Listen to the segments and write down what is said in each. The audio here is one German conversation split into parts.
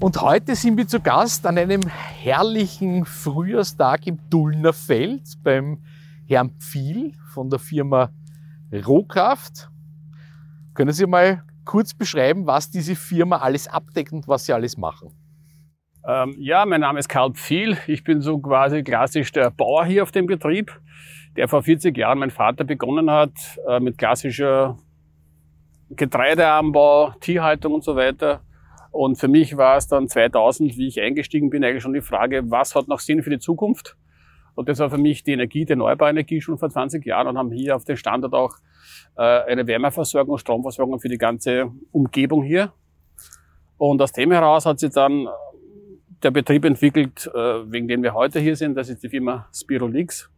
und heute sind wir zu Gast an einem herrlichen Frühjahrstag im Dullner Feld beim Herrn Pfiel von der Firma Rohkraft. Können Sie mal kurz beschreiben, was diese Firma alles abdeckt und was Sie alles machen? Ähm, ja, mein Name ist Karl Pfiel. Ich bin so quasi klassisch der Bauer hier auf dem Betrieb, der vor 40 Jahren mein Vater begonnen hat äh, mit klassischer Getreideanbau, Tierhaltung und so weiter und für mich war es dann 2000, wie ich eingestiegen bin, eigentlich schon die Frage, was hat noch Sinn für die Zukunft? Und das war für mich die Energie, die Neubauenergie schon vor 20 Jahren und haben hier auf dem Standort auch äh, eine Wärmeversorgung Stromversorgung für die ganze Umgebung hier. Und aus dem heraus hat sich dann der Betrieb entwickelt, äh, wegen dem wir heute hier sind. Das ist die Firma Spirolix,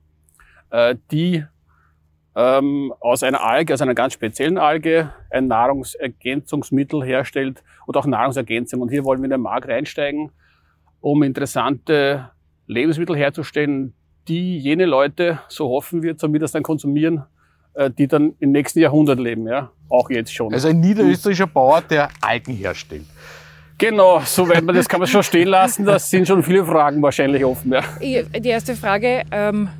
äh, die ähm, aus einer Alge, aus einer ganz speziellen Alge, ein Nahrungsergänzungsmittel herstellt und auch Nahrungsergänzung. Und hier wollen wir in den Markt reinsteigen, um interessante Lebensmittel herzustellen, die jene Leute, so hoffen wir, zumindest dann konsumieren, äh, die dann im nächsten Jahrhundert leben, ja, auch jetzt schon. Also ein niederösterreichischer Bauer, der Algen herstellt. Genau, soweit man das kann man schon stehen lassen. Das sind schon viele Fragen wahrscheinlich offen. Ja. Die erste Frage, ähm,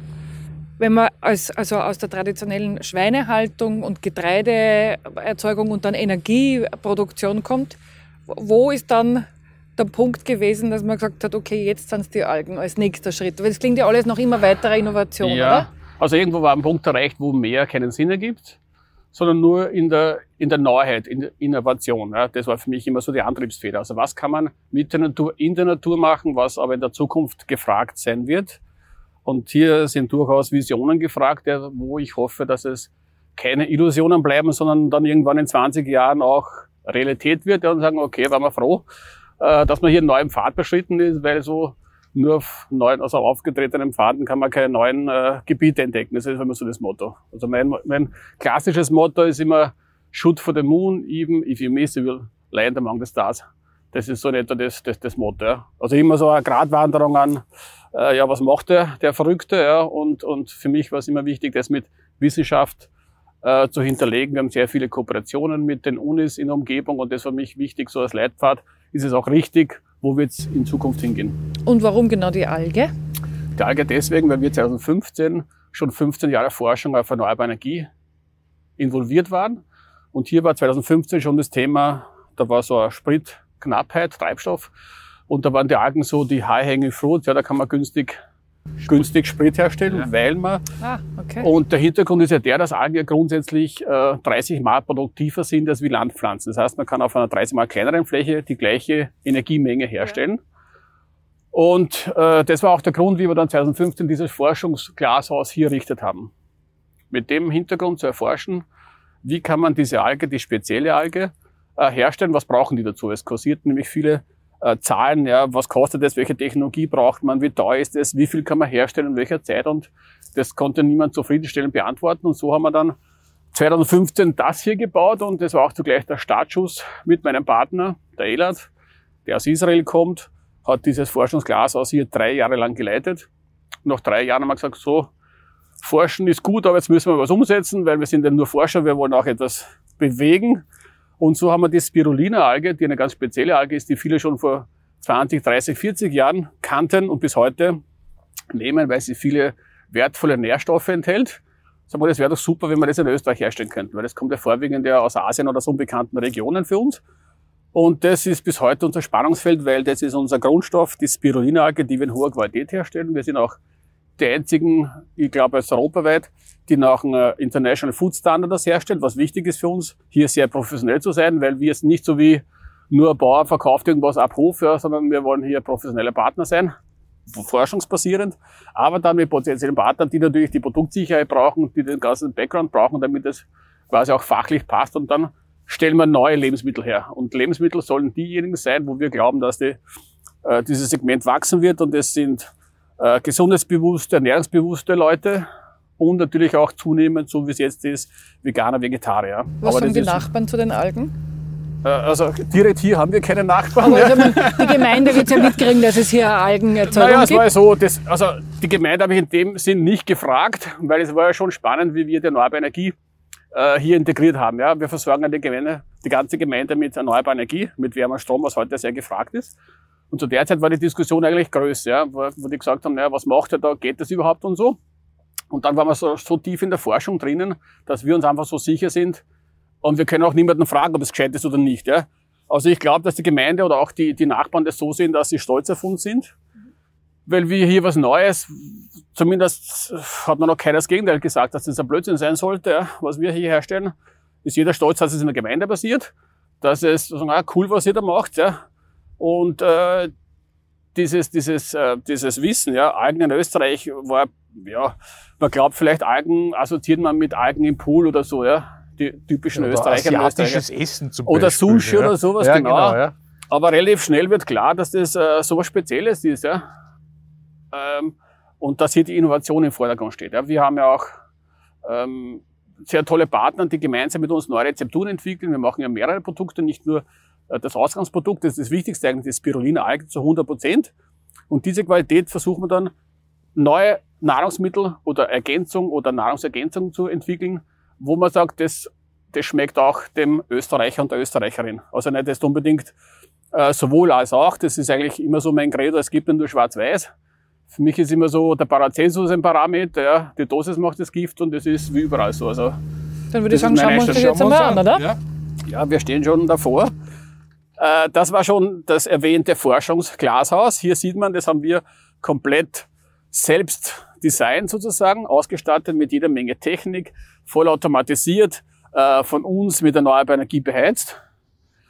wenn man als, also aus der traditionellen Schweinehaltung und Getreideerzeugung und dann Energieproduktion kommt, wo ist dann der Punkt gewesen, dass man gesagt hat, okay, jetzt sind es die Algen als nächster Schritt? Weil das klingt ja alles noch immer weitere Innovation, ja, oder? Also irgendwo war ein Punkt erreicht, wo mehr keinen Sinn ergibt, sondern nur in der, in der Neuheit, in der Innovation. Ja. Das war für mich immer so die Antriebsfeder. Also was kann man mit der Natur, in der Natur machen, was aber in der Zukunft gefragt sein wird? Und hier sind durchaus Visionen gefragt, wo ich hoffe, dass es keine Illusionen bleiben, sondern dann irgendwann in 20 Jahren auch Realität wird und sagen, okay, waren wir froh, äh, dass man hier einen neuen Pfad beschritten ist, weil so nur auf neuen, also auf aufgetretenen Pfaden kann man keine neuen äh, Gebiete entdecken. Das ist immer so das Motto. Also mein, mein klassisches Motto ist immer Shoot for the moon, even if you miss, you will land among the stars. Das ist so in etwa das, das, das Motto. Ja. Also immer so eine Gratwanderung an, äh, ja, was macht der, der Verrückte? Ja? Und, und für mich war es immer wichtig, das mit Wissenschaft äh, zu hinterlegen. Wir haben sehr viele Kooperationen mit den Unis in der Umgebung und das war für mich wichtig, so als Leitpfad. Ist es auch richtig, wo wird es in Zukunft hingehen? Und warum genau die Alge? Die Alge deswegen, weil wir 2015 schon 15 Jahre Forschung auf erneuerbare Energie involviert waren. Und hier war 2015 schon das Thema, da war so eine Sprit, Knappheit, Treibstoff. Und da waren die Algen so die high-hanging fruit, ja, da kann man günstig, günstig Sprit herstellen, ja. weil man, ah, okay. und der Hintergrund ist ja der, dass Algen ja grundsätzlich äh, 30 Mal produktiver sind als wie Landpflanzen. Das heißt, man kann auf einer 30 Mal kleineren Fläche die gleiche Energiemenge herstellen. Ja. Und äh, das war auch der Grund, wie wir dann 2015 dieses Forschungsglashaus hier errichtet haben. Mit dem Hintergrund zu erforschen, wie kann man diese Alge, die spezielle Alge, äh, herstellen. Was brauchen die dazu? Es kursiert nämlich viele äh, Zahlen, ja, was kostet das, welche Technologie braucht man, wie teuer ist es, wie viel kann man herstellen, in welcher Zeit und das konnte niemand zufriedenstellend beantworten und so haben wir dann 2015 das hier gebaut und das war auch zugleich der Startschuss mit meinem Partner, der Elad, der aus Israel kommt, hat dieses Forschungsglas aus hier drei Jahre lang geleitet. Nach drei Jahren haben wir gesagt, so, Forschen ist gut, aber jetzt müssen wir was umsetzen, weil wir sind ja nur Forscher, wir wollen auch etwas bewegen. Und so haben wir die Spirulina-Alge, die eine ganz spezielle Alge ist, die viele schon vor 20, 30, 40 Jahren kannten und bis heute nehmen, weil sie viele wertvolle Nährstoffe enthält. Sagen wir, das wäre doch super, wenn wir das in Österreich herstellen könnten, weil das kommt ja vorwiegend ja aus Asien oder so unbekannten Regionen für uns. Und das ist bis heute unser Spannungsfeld, weil das ist unser Grundstoff, die Spirulina-Alge, die wir in hoher Qualität herstellen. Wir sind auch die einzigen, ich glaube, als europaweit, die nach einem International Food Standard das herstellt, was wichtig ist für uns, hier sehr professionell zu sein, weil wir es nicht so wie nur ein Bauer verkauft irgendwas ab Hof, ja, sondern wir wollen hier professionelle Partner sein, forschungsbasierend, aber dann mit potenziellen Partnern, die natürlich die Produktsicherheit brauchen, die den ganzen Background brauchen, damit es quasi auch fachlich passt und dann stellen wir neue Lebensmittel her. Und Lebensmittel sollen diejenigen sein, wo wir glauben, dass die, äh, dieses Segment wachsen wird. Und das sind äh, gesundheitsbewusste, ernährungsbewusste Leute und natürlich auch zunehmend, so wie es jetzt ist, Veganer, Vegetarier. Was Aber sagen die Nachbarn zu den Algen? Äh, also direkt hier haben wir keine Nachbarn. Also, die Gemeinde wird ja mitkriegen, dass es hier Algenerzeugung Naja, es war ja gibt. so, das, also die Gemeinde habe ich in dem Sinn nicht gefragt, weil es war ja schon spannend, wie wir die erneuerbare Energie äh, hier integriert haben. Ja, wir versorgen die Gemeinde, die ganze Gemeinde mit erneuerbarer Energie, mit wärmer Strom, was heute sehr gefragt ist. Und zu der Zeit war die Diskussion eigentlich größer, ja, wo, wo die gesagt haben, naja, was macht er da, geht das überhaupt und so. Und dann waren wir so, so tief in der Forschung drinnen, dass wir uns einfach so sicher sind und wir können auch niemanden fragen, ob es gescheit ist oder nicht. Ja. Also ich glaube, dass die Gemeinde oder auch die, die Nachbarn das so sehen, dass sie stolz auf uns sind weil wir hier was Neues, zumindest hat man noch keiner das Gegenteil gesagt, dass das ein Blödsinn sein sollte, ja, was wir hier herstellen, ist jeder stolz, dass es in der Gemeinde passiert, dass es sagen, ah, cool, was ihr da macht, ja. Und äh, dieses, dieses, äh, dieses Wissen, ja, Algen in Österreich war, ja, man glaubt vielleicht Algen assoziiert man mit Algen im Pool oder so, ja. Die typischen Oder Österreicher asiatisches Österreicher. Essen zum Oder Beispiel. Sushi ja. oder sowas, ja, genau. genau ja. Aber relativ schnell wird klar, dass das äh, so was Spezielles ist, ja. Ähm, und dass hier die Innovation im Vordergrund steht. Ja. Wir haben ja auch ähm, sehr tolle Partner, die gemeinsam mit uns neue Rezepturen entwickeln. Wir machen ja mehrere Produkte, nicht nur das Ausgangsprodukt, das ist das Wichtigste eigentlich, das Spirulina Algen zu 100 Prozent. Und diese Qualität versuchen wir dann neue Nahrungsmittel oder Ergänzung oder Nahrungsergänzung zu entwickeln, wo man sagt, das, das schmeckt auch dem Österreicher und der Österreicherin. Also nicht jetzt unbedingt äh, sowohl als auch. Das ist eigentlich immer so mein Credo, es gibt nicht nur schwarz-weiß. Für mich ist immer so, der Paracelsus ein Parameter, ja, die Dosis macht das Gift und das ist wie überall so. Also, Dann würde ich sagen, schauen wir uns das jetzt einmal an, oder? Ja. ja, wir stehen schon davor. Äh, das war schon das erwähnte Forschungsglashaus. Hier sieht man, das haben wir komplett selbst designt sozusagen, ausgestattet mit jeder Menge Technik, voll automatisiert, äh, von uns mit erneuerbarer Energie beheizt.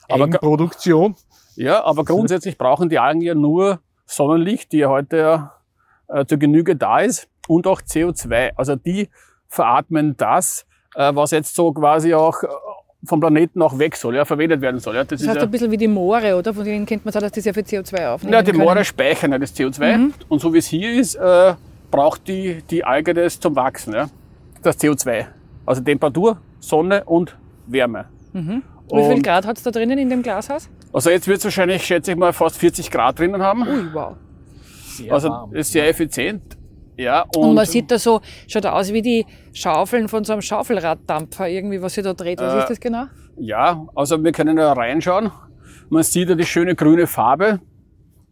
Aber Eigenproduktion. Ja, aber grundsätzlich brauchen die Algen ja nur Sonnenlicht, die ja heute ja, äh, zur Genüge da ist, und auch CO2. Also die veratmen das, äh, was jetzt so quasi auch vom Planeten auch weg soll, ja, verwendet werden soll. Ja. Das, Das ist heißt ja, ein bisschen wie die Moore, oder? Von denen kennt man auch, dass die sehr viel CO2 aufnehmen ja, die können. Moore speichern ja das CO2 und so wie es hier ist, äh, braucht die, die Alge das zum Wachsen, ja. das CO2. Also Temperatur, Sonne und Wärme. Wie viel Und- Grad hat es da drinnen in dem Glashaus? Also jetzt wird es wahrscheinlich, schätze ich mal, fast 40 Grad drinnen haben. Ui, wow. Sehr Also warm. ist sehr effizient. Ja, und, Und, man sieht da so, schaut aus wie die Schaufeln von so einem Schaufelraddampfer, irgendwie, was sich da dreht. Was Äh, ist das genau? ja, also wir können da reinschauen. Man sieht ja die schöne grüne Farbe.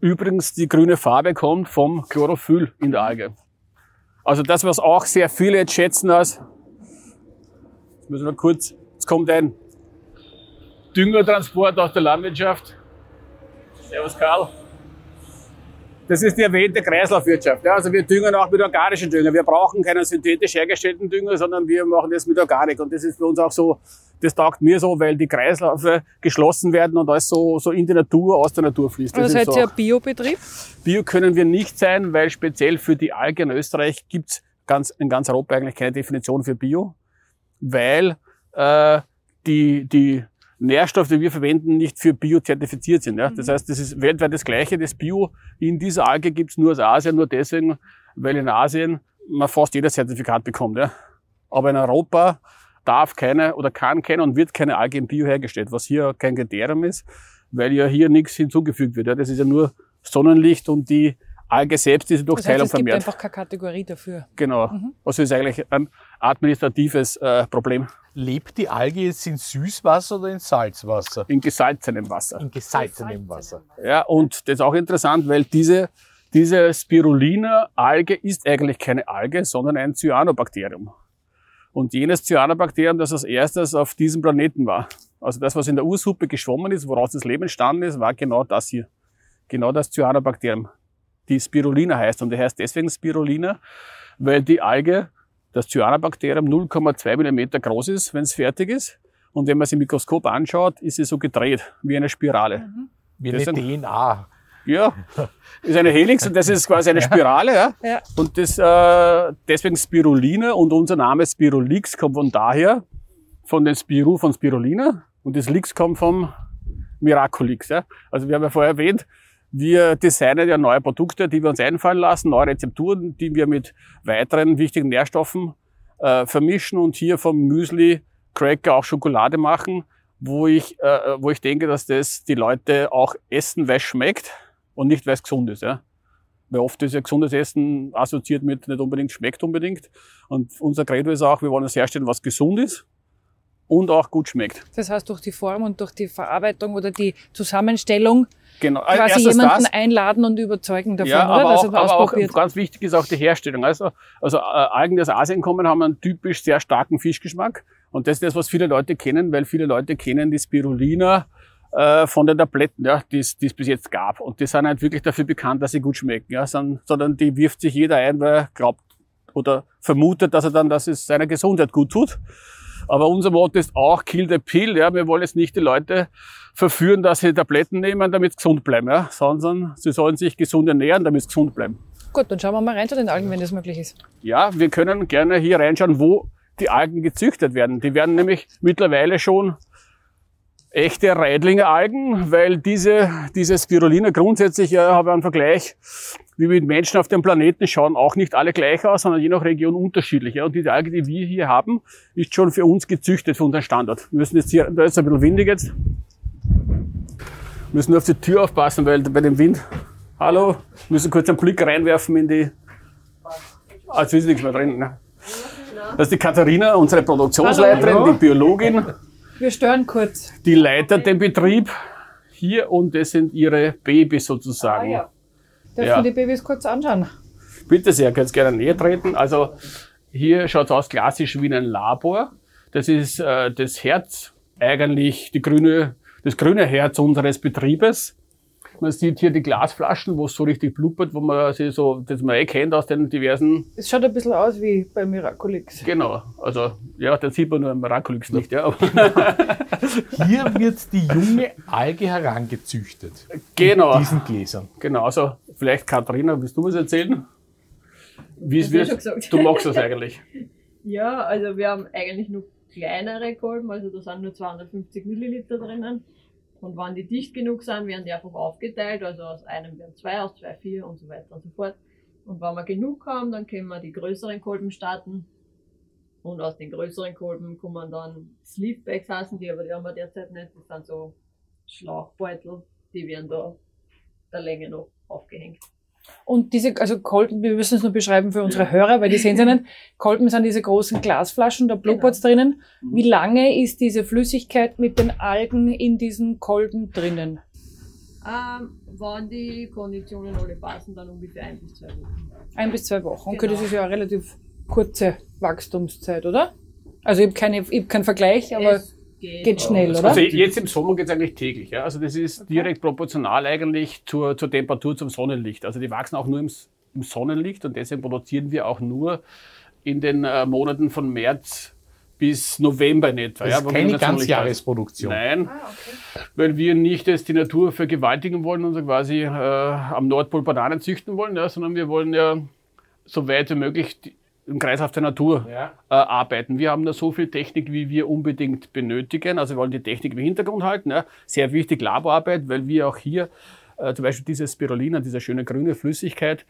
Übrigens, die grüne Farbe kommt vom Chlorophyll in der Alge. Also das, was auch sehr viele jetzt schätzen als, jetzt müssen wir kurz, jetzt kommt ein Düngertransport aus der Landwirtschaft. Servus Karl. Das ist die erwähnte Kreislaufwirtschaft. Ja, also wir düngen auch mit organischen Dünger. Wir brauchen keinen synthetisch hergestellten Dünger, sondern wir machen das mit Organik. Und das ist für uns auch so, das taugt mir so, weil die Kreisläufe geschlossen werden und alles so, so in die Natur, aus der Natur fließt. Das seid ist so ihr Biobetrieb? Bio können wir nicht sein, weil speziell für die Alge in Österreich gibt's ganz, in ganz Europa eigentlich keine Definition für Bio, weil äh, die, die Nährstoffe, die wir verwenden, nicht für Bio zertifiziert sind. Ja? Das heißt, das ist weltweit das Gleiche. Das Bio in dieser Alge gibt's nur aus Asien, nur deswegen, weil in Asien man fast jedes Zertifikat bekommt. Ja? Aber in Europa darf keine oder kann keine und wird keine Alge im Bio hergestellt, was hier kein Kriterium ist, weil ja hier nichts hinzugefügt wird. Ja? Das ist ja nur Sonnenlicht und die Alge selbst ist durch Das heißt, Teilung es gibt vermehrt. einfach keine Kategorie dafür. Genau. Also ist eigentlich ein administratives äh, Problem Lebt die Alge jetzt in Süßwasser oder in Salzwasser? in gesalzenem Wasser. In gesalzenem Wasser. Ja, und das ist auch interessant, weil diese, diese Spirulina-Alge ist eigentlich keine Alge, sondern ein Cyanobakterium. Und jenes Cyanobakterium, das als erstes auf diesem Planeten war, also das, was in der Ursuppe geschwommen ist, woraus das Leben entstanden ist, war genau das hier. Genau das Cyanobakterium. Die Spirulina heißt. Und die heißt deswegen Spirulina, weil die Alge, das Cyanobakterium, 0,2 Millimeter groß ist, wenn es fertig ist. Und wenn man sie im Mikroskop anschaut, ist sie so gedreht, wie eine Spirale. Wie eine Das sind- DNA. Ja, ist eine Helix und das ist quasi eine Spirale. Ja. Ja. Und das, äh, deswegen Spirulina und unser Name Spirulix kommt von daher, von den Spiru, von Spirulina. Und das Lix kommt vom Miraculix. Ja? Also wir haben ja vorher erwähnt, wir designen ja neue Produkte, die wir uns einfallen lassen, neue Rezepturen, die wir mit weiteren wichtigen Nährstoffen äh, vermischen und hier vom Müsli, Cracker auch Schokolade machen, wo ich, äh, wo ich denke, dass das die Leute auch essen, weil es schmeckt und nicht, weil es gesund ist. Ja? Weil oft ist ja gesundes Essen assoziiert mit nicht unbedingt schmeckt unbedingt. Und unser Credo ist auch, wir wollen es herstellen, was gesund ist und auch gut schmeckt. Das heißt, durch die Form und durch die Verarbeitung oder die Zusammenstellung Genau. quasi Erstens jemanden das. einladen und überzeugen davon, Ja, oder? aber, Dass auch, er aber auch ganz wichtig ist auch die Herstellung. Also, also äh, Algen, die aus Asien kommen, haben einen typisch sehr starken Fischgeschmack. Und das ist das, was viele Leute kennen, weil viele Leute kennen die Spirulina äh, von den Tabletten, ja, die es bis jetzt gab. Und die sind halt wirklich dafür bekannt, dass sie gut schmecken. Ja, sondern, sondern die wirft sich jeder ein, weil er glaubt oder vermutet, dass er dann, dass es seiner Gesundheit gut tut. Aber unser Motto ist auch Kill the Pill. Ja. Wir wollen jetzt nicht die Leute verführen, dass sie Tabletten nehmen, damit sie gesund bleiben, ja. sondern sie sollen sich gesund ernähren, damit sie gesund bleiben. Gut, dann schauen wir mal rein zu den Algen, wenn das möglich ist. Ja, wir können gerne hier reinschauen, wo die Algen gezüchtet werden. Die werden nämlich mittlerweile schon echte Reidlinger Algen, weil diese, diese Spirulina grundsätzlich, ja, habe ich einen Vergleich, wie mit Menschen auf dem Planeten schauen auch nicht alle gleich aus, sondern je nach Region unterschiedlich. Ja. Und diese Alge, die wir hier haben, ist schon für uns gezüchtet, für unseren Standort. Wir müssen jetzt hier, da ist ein bisschen windig jetzt, müssen nur auf die Tür aufpassen, weil bei dem Wind, hallo, müssen kurz einen Blick reinwerfen in die, ah, jetzt ist nichts mehr drin. Ne? Das ist die Katharina, unsere Produktionsleiterin, Hallo. die Biologin, Wir stören kurz. die leitet den Betrieb hier und das sind ihre Babys sozusagen. Ah, Dürfen Ja. wir die Babys kurz anschauen? Bitte sehr, könnt gerne näher treten. Also hier schaut es aus klassisch wie in ein Labor. Das ist äh, das Herz, eigentlich die grüne, das grüne Herz unseres Betriebes. Man sieht hier die Glasflaschen, wo es so richtig blubbert, wo man sie so, das man eh kennt aus den diversen, Es schaut ein bisschen aus wie bei Miraculix. genau, also ja, den sieht man nur im Miraculix nicht, ja. Hier wird die junge Alge herangezüchtet. genau, In diesen Gläsern. genau. Also vielleicht Katharina, willst du was erzählen? Wie es wird? Du magst das eigentlich. Ja, also wir haben eigentlich nur kleinere Kolben, also da sind nur 250 Milliliter drinnen. Und wenn die dicht genug sind, werden die einfach aufgeteilt, also aus einem werden zwei, aus zwei vier und so weiter und so fort. Und wenn wir genug haben, dann können wir die größeren Kolben starten. Und aus den größeren Kolben kommen dann Sleevebags heißen die, aber die haben wir derzeit nicht. Das sind so Schlauchbeutel, die werden da der Länge noch aufgehängt. Und diese, also Kolben, wir müssen es nur beschreiben für unsere Hörer, weil die sehen sie nicht. Kolben sind diese großen Glasflaschen, da blubbert's drinnen. Wie lange ist diese Flüssigkeit mit den Algen in diesen Kolben drinnen? Ähm, wenn die Konditionen alle passen, dann ungefähr ein bis zwei Wochen. Ein bis zwei Wochen. Okay, Genau. das ist ja eine relativ kurze Wachstumszeit, oder? Also ich habe keine, ich hab keinen Vergleich, aber Es geht, geht schnell, oder? Also jetzt im Sommer geht es eigentlich täglich. Ja? Also das ist direkt proportional eigentlich zur, zur Temperatur zum Sonnenlicht. Also die wachsen auch nur im, im Sonnenlicht und deswegen produzieren wir auch nur in den äh, Monaten von März bis November in etwa. Das ja, ist keine Ganzjahresproduktion. Nein, Ah, okay. weil wir nicht jetzt die Natur vergewaltigen wollen und so quasi äh, am Nordpol Bananen züchten wollen, ja, sondern wir wollen ja so weit wie möglich die, im Kreislauf der Natur Ja. äh, arbeiten. Wir haben nur so viel Technik, wie wir unbedingt benötigen. Also wir wollen die Technik im Hintergrund halten. Ja. Sehr wichtig Laborarbeit, weil wir auch hier äh, zum Beispiel diese Spirulina, diese schöne grüne Flüssigkeit,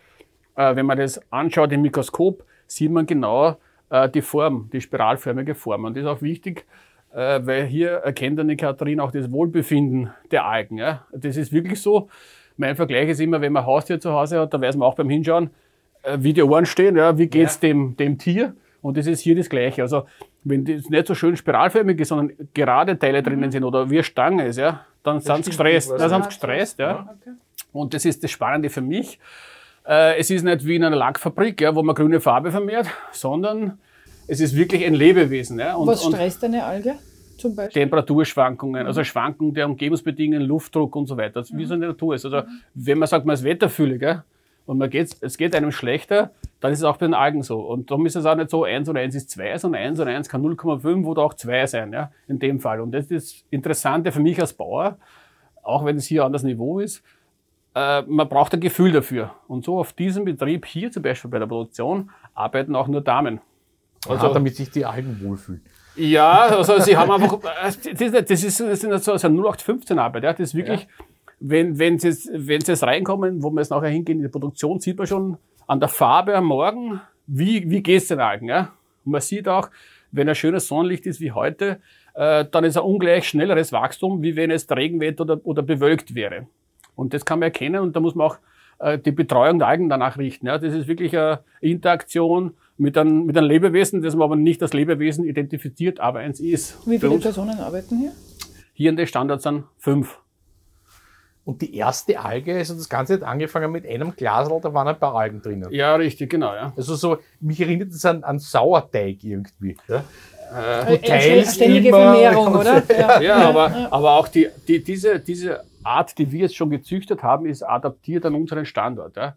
äh, wenn man das anschaut im Mikroskop, sieht man genau äh, die Form, die spiralförmige Form. Und das ist auch wichtig, äh, weil hier erkennt dann die Katharina auch das Wohlbefinden der Algen. Ja. Das ist wirklich so. Mein Vergleich ist immer, wenn man Haustier zu Hause hat, da weiß man auch beim Hinschauen, wie die Ohren stehen, ja, wie geht's dem, dem Tier. Und das ist hier das Gleiche. Also, wenn das nicht so schön spiralförmig ist, sondern gerade Teile drinnen sind oder wie eine Stange ist, ja, dann sind sie gestresst. Dann sind sie gestresst, ja. Okay. Und das ist das Spannende für mich. Äh, es ist nicht wie in einer Lackfabrik, ja, wo man grüne Farbe vermehrt, sondern es ist wirklich ein Lebewesen. Ja. Und, Was stresst eine Alge zum Beispiel? Temperaturschwankungen, also Schwankungen der Umgebungsbedingungen, Luftdruck und so weiter, also wie es in der Natur ist. Also wenn man sagt, man ist wetterfühlig gell, und man geht, es geht einem schlechter, dann ist es auch bei den Algen so. Und darum ist es auch nicht so, 1 und 1 ist 2, sondern 1 und 1 kann 0,5 oder auch 2 sein, ja, in dem Fall. Und das ist das Interessante für mich als Bauer, auch wenn es hier an das Niveau ist, äh, man braucht ein Gefühl dafür. Und so auf diesem Betrieb hier zum Beispiel bei der Produktion arbeiten auch nur Damen. Also, damit sich die Algen wohlfühlen. Ja, also sie haben einfach, das ist, das ist, das ist so, so eine 0815-Arbeit. Ja. Das ist wirklich, ja. Wenn, wenn, sie, wenn sie jetzt reinkommen, wo wir jetzt nachher hingehen in die Produktion, sieht man schon an der Farbe am Morgen, wie, wie geht es den Algen. Ja. Und man sieht auch, wenn ein schönes Sonnenlicht ist wie heute, äh, dann ist ein ungleich schnelleres Wachstum, wie wenn es Regenwetter oder, oder bewölkt wäre. Und das kann man erkennen und da muss man auch äh, die Betreuung der Algen danach richten. Ja. Das ist wirklich eine Interaktion mit einem, mit einem Lebewesen, das man aber nicht als Lebewesen identifiziert, aber eins ist. Wie viele Personen arbeiten hier? Hier in der Standard sind fünf. Und die erste Alge, also das Ganze hat angefangen mit einem Glasl, da waren ein paar Algen drinnen. Ja, richtig, genau. Ja. Also so, mich erinnert das an, an Sauerteig irgendwie. Ja? Äh, äh, ständige Vermehrung, oder? Ja, ja aber, ja. aber auch die, die, diese, diese Art, die wir jetzt schon gezüchtet haben, ist adaptiert an unseren Standort. Ja.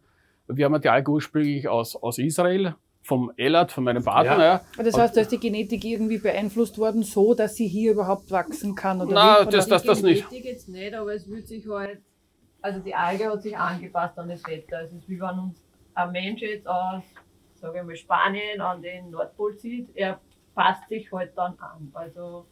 Wir haben die Alge ursprünglich aus, aus Israel, vom Elad, von meinem Partner. Ja. ja. Das heißt, da ist die Genetik irgendwie beeinflusst worden, so dass sie hier überhaupt wachsen kann? Oder Nein, das, das, das nicht. Die Genetik jetzt nicht, aber es wird sich halt, also die Alge hat sich angepasst an das Wetter. Es ist wie wenn uns ein Mensch jetzt aus, sage ich mal, Spanien an den Nordpol zieht, er passt sich halt dann an. Also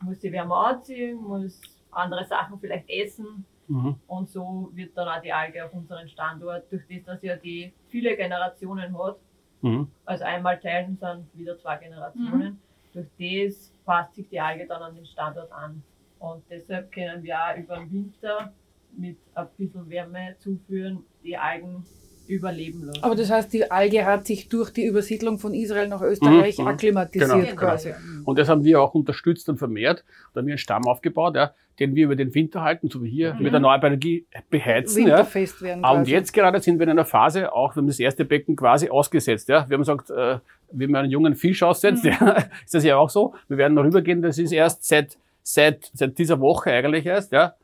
muss sie wärmer anziehen, muss andere Sachen vielleicht essen. Mhm. Und so wird dann auch die Alge auf unseren Standort, durch das, dass ja die viele Generationen hat, Mhm. Also einmal teilen sind wieder zwei Generationen. Mhm. Durch das passt sich die Alge dann an den Standort an. Und deshalb können wir auch über den Winter mit ein bisschen Wärme zuführen, die Algen überleben lassen. Aber das heißt, die Alge hat sich durch die Übersiedlung von Israel nach Österreich mhm, akklimatisiert genau, quasi. Genau. Und das haben wir auch unterstützt und vermehrt. Da haben wir einen Stamm aufgebaut, ja, den wir über den Winter halten, so wie hier, mhm. mit erneuerbarer Energie beheizen. Winterfest ja. werden quasi. Und jetzt gerade sind wir in einer Phase, auch wir haben das erste Becken quasi ausgesetzt. Ja. Wir haben gesagt, äh, wie man einen jungen Fisch aussetzt, mhm. ja, ist das ja auch so. Wir werden rübergehen, das ist erst seit, seit, seit dieser Woche eigentlich erst, ja.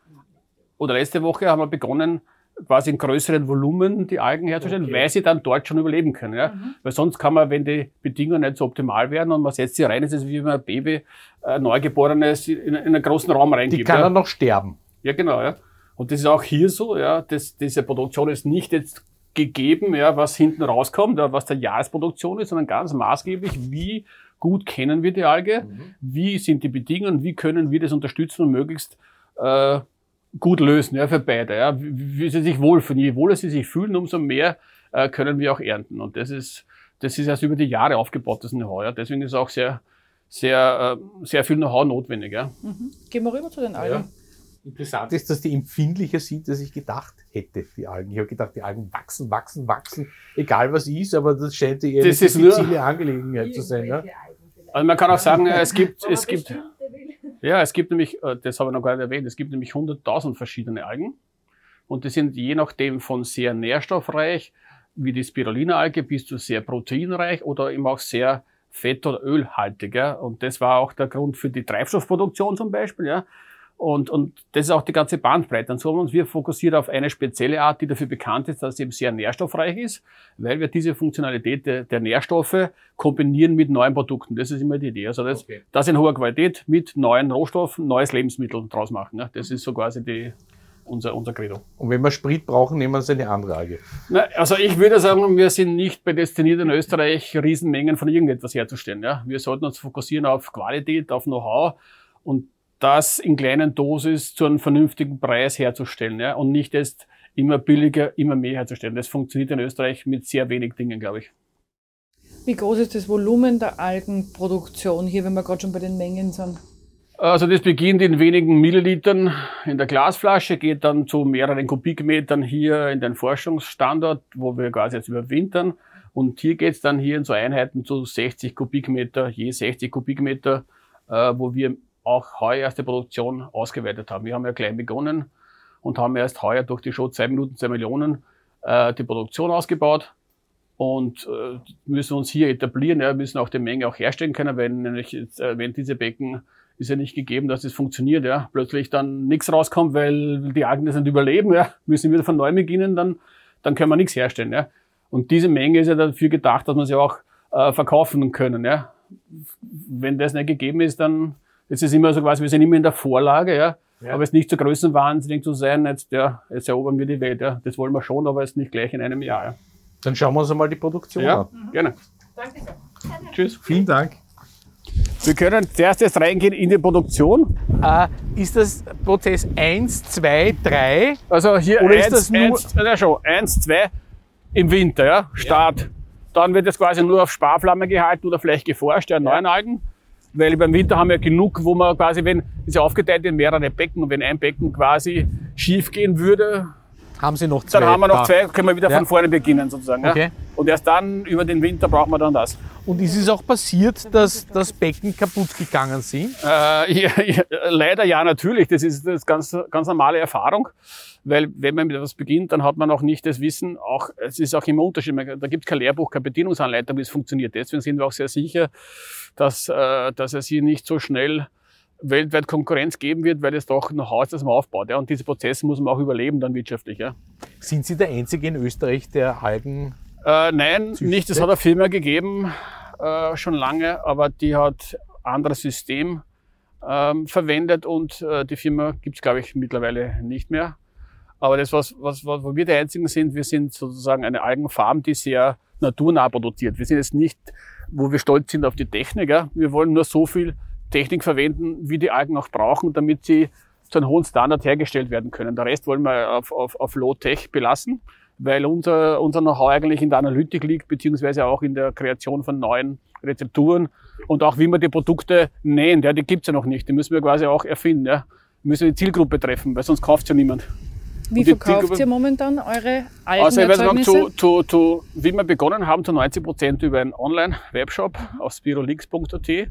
Oder letzte Woche haben wir begonnen, quasi in größeren Volumen die Algen herzustellen, okay. weil sie dann dort schon überleben können. Ja? Mhm. Weil sonst kann man, wenn die Bedingungen nicht so optimal werden und man setzt sie rein, ist es wie wenn man ein Baby, ein äh, Neugeborenes, in, in einen großen Raum reingibt. Die kann ja? dann noch sterben. Ja, genau. Ja. Und das ist auch hier so. Ja, das, diese Produktion ist nicht jetzt gegeben, ja, was hinten rauskommt, ja, was der Jahresproduktion ist, sondern ganz maßgeblich, wie gut kennen wir die Alge, mhm. wie sind die Bedingungen, wie können wir das unterstützen und möglichst äh, gut lösen, ja, für beide, ja, wie, sie sich wohlfühlen. Je wohler sie sich fühlen, umso mehr äh, können wir auch ernten. Und das ist, das ist erst über die Jahre aufgebaut, das Know-how. Ja. Deswegen ist auch sehr, sehr, äh, sehr viel Know-how notwendig. Ja. Mhm. Gehen wir rüber zu den Algen. Ja. Interessant ist, dass die empfindlicher sind, als ich gedacht hätte, die Algen. Ich habe gedacht, die Algen wachsen, wachsen, wachsen, egal was ist, aber das scheint eher eine diffizile Angelegenheit zu sein. Ja? Also man kann auch sagen, es gibt, es gibt, ja, es gibt nämlich, äh, das habe ich noch gar nicht erwähnt, es gibt nämlich 100.000 verschiedene Algen. Und die sind je nachdem von sehr nährstoffreich, wie die Spirulina-Alge, bis zu sehr proteinreich oder eben auch sehr fett- oder ölhaltig. Ja. Und das war auch der Grund für die Treibstoffproduktion zum Beispiel. Ja. Und, und das ist auch die ganze Bandbreite. Und so haben uns wir fokussiert auf eine spezielle Art, die dafür bekannt ist, dass sie eben sehr nährstoffreich ist, weil wir diese Funktionalität der, der Nährstoffe kombinieren mit neuen Produkten. Das ist immer die Idee. Also das, okay. das in hoher Qualität mit neuen Rohstoffen, neues Lebensmittel draus machen. Ja. Das ist so quasi die, unser, unser Credo. Und wenn wir Sprit brauchen, nehmen wir uns eine andere Alge. Na, also ich würde sagen, wir sind nicht prädestiniert in Österreich, Riesenmengen von irgendetwas herzustellen. Ja. Wir sollten uns fokussieren auf Qualität, auf Know-how und das in kleinen Dosis zu einem vernünftigen Preis herzustellen ja, und nicht erst immer billiger, immer mehr herzustellen. Das funktioniert in Österreich mit sehr wenig Dingen, glaube ich. Wie groß ist das Volumen der Algenproduktion hier, wenn wir gerade schon bei den Mengen sind? Also das beginnt in wenigen Millilitern in der Glasflasche, geht dann zu mehreren Kubikmetern hier in den Forschungsstandort, wo wir quasi jetzt überwintern. Und hier geht es dann hier in so Einheiten zu 60 Kubikmeter, je 60 Kubikmeter, äh, wo wir auch heuer erst die Produktion ausgeweitet haben. Wir haben ja klein begonnen und haben erst heuer durch die Show zwei Minuten, zwei Millionen äh, die Produktion ausgebaut und äh, müssen uns hier etablieren, ja, müssen auch die Menge auch herstellen können, wenn, nämlich äh, wenn diese Becken ist ja nicht gegeben, dass es funktioniert, ja, plötzlich dann nichts rauskommt, weil die Algen das nicht überleben, ja, müssen wir von neu beginnen, dann, dann können wir nichts herstellen, ja. Und diese Menge ist ja dafür gedacht, dass wir sie auch äh, verkaufen können, ja. Wenn das nicht gegeben ist, dann es ist immer so quasi, wir sind immer in der Vorlage, ja. ja. Aber es ist nicht so größenwahnsinnig zu sein, jetzt, ja, jetzt erobern wir die Welt, ja. Das wollen wir schon, aber es ist nicht gleich in einem Jahr, ja. Dann schauen wir uns einmal die Produktion ja, an. Mhm. Gerne. Danke sehr. Tschüss. Vielen Dank. Wir können zuerst jetzt reingehen in die Produktion. Äh, ist das Prozess 1, 2, 3? Also hier Oder ist eins, das nur- eins, ja schon, eins, zwei im Winter, ja, Start. Dann wird es quasi nur auf Sparflamme gehalten oder vielleicht geforscht, ja, neuen Algen. Weil beim Winter haben wir genug, wo man quasi, wenn, ist ja aufgeteilt in mehrere Becken und wenn ein Becken quasi schief gehen würde, Haben Sie noch zwei? dann haben wir noch da. zwei, können wir wieder Ja. von vorne beginnen sozusagen. Okay. Ja. Und erst dann, über den Winter, brauchen wir dann das. Und ist es auch passiert, dass das Becken kaputt gegangen sind? Äh, ja, ja, leider ja, natürlich. Das ist das ganz, ganz normale Erfahrung. Weil wenn man mit etwas beginnt, dann hat man auch nicht das Wissen. Auch, es ist auch immer Unterschied. Man- Da gibt es kein Lehrbuch, keine Bedienungsanleitung, wie es funktioniert. Deswegen sind wir auch sehr sicher, dass, äh, dass es hier nicht so schnell weltweit Konkurrenz geben wird, weil es doch ein Haus, das man aufbaut. Ja. Und diese Prozesse muss man auch überleben, dann wirtschaftlich. Ja. Sind Sie der Einzige in Österreich, der Algen... Äh, nein, nicht. Es hat eine Firma gegeben, äh, schon lange, aber die hat anderes System ähm, verwendet und äh, die Firma gibt's glaube ich, mittlerweile nicht mehr. Aber das, was, was, was, wo wir die Einzigen sind, wir sind sozusagen eine Algenfarm, die sehr naturnah produziert. Wir sind jetzt nicht, wo wir stolz sind auf die Technik. Ja? Wir wollen nur so viel Technik verwenden, wie die Algen auch brauchen, damit sie zu einem hohen Standard hergestellt werden können. Der Rest wollen wir auf, auf, auf Low-Tech belassen weil unser, unser Know-how eigentlich in der Analytik liegt, beziehungsweise auch in der Kreation von neuen Rezepturen und auch wie man die Produkte nähen. Ja, die gibt's ja noch nicht, die müssen wir quasi auch erfinden. Ja. Wir müssen die Zielgruppe treffen, weil sonst kauft's ja niemand. Wie verkauft ihr momentan eure Also ich würde sagen, Algenerzeugnisse? zu, zu, zu, wie wir begonnen haben, zu 90 Prozent über einen Online-Webshop auf spirolix.at.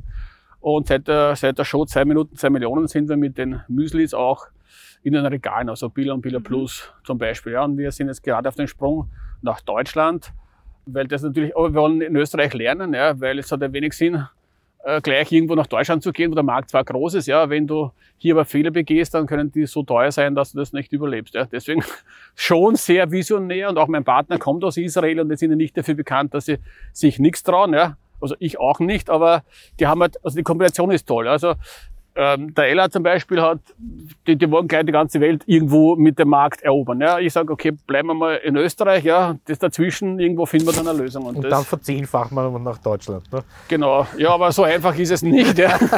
Und seit der, seit der Show 2 Minuten 2 Millionen sind wir mit den Müslis auch in den Regalen, also Billa und Billa Plus zum Beispiel. Ja. Und wir sind jetzt gerade auf den Sprung nach Deutschland, weil das natürlich, aber wir wollen in Österreich lernen, ja, weil es hat ja wenig Sinn, äh, gleich irgendwo nach Deutschland zu gehen, wo der Markt zwar groß ist, ja, wenn du hier aber Fehler begehst, dann können die so teuer sein, dass du das nicht überlebst. Ja. Deswegen schon sehr visionär und auch mein Partner kommt aus Israel und die sind ja nicht dafür bekannt, dass sie sich nichts trauen. Ja. Also ich auch nicht, aber die haben halt, also die Kombination ist toll. Also ähm, der Ella zum Beispiel hat, die, die wollen gleich die ganze Welt irgendwo mit dem Markt erobern. Ja. Ich sage, okay, bleiben wir mal in Österreich, ja, das dazwischen, irgendwo finden wir dann eine Lösung. Und, Und das, dann verzehnfachen wir nach Deutschland. Ne? Genau, ja, aber so einfach ist es nicht. Ja.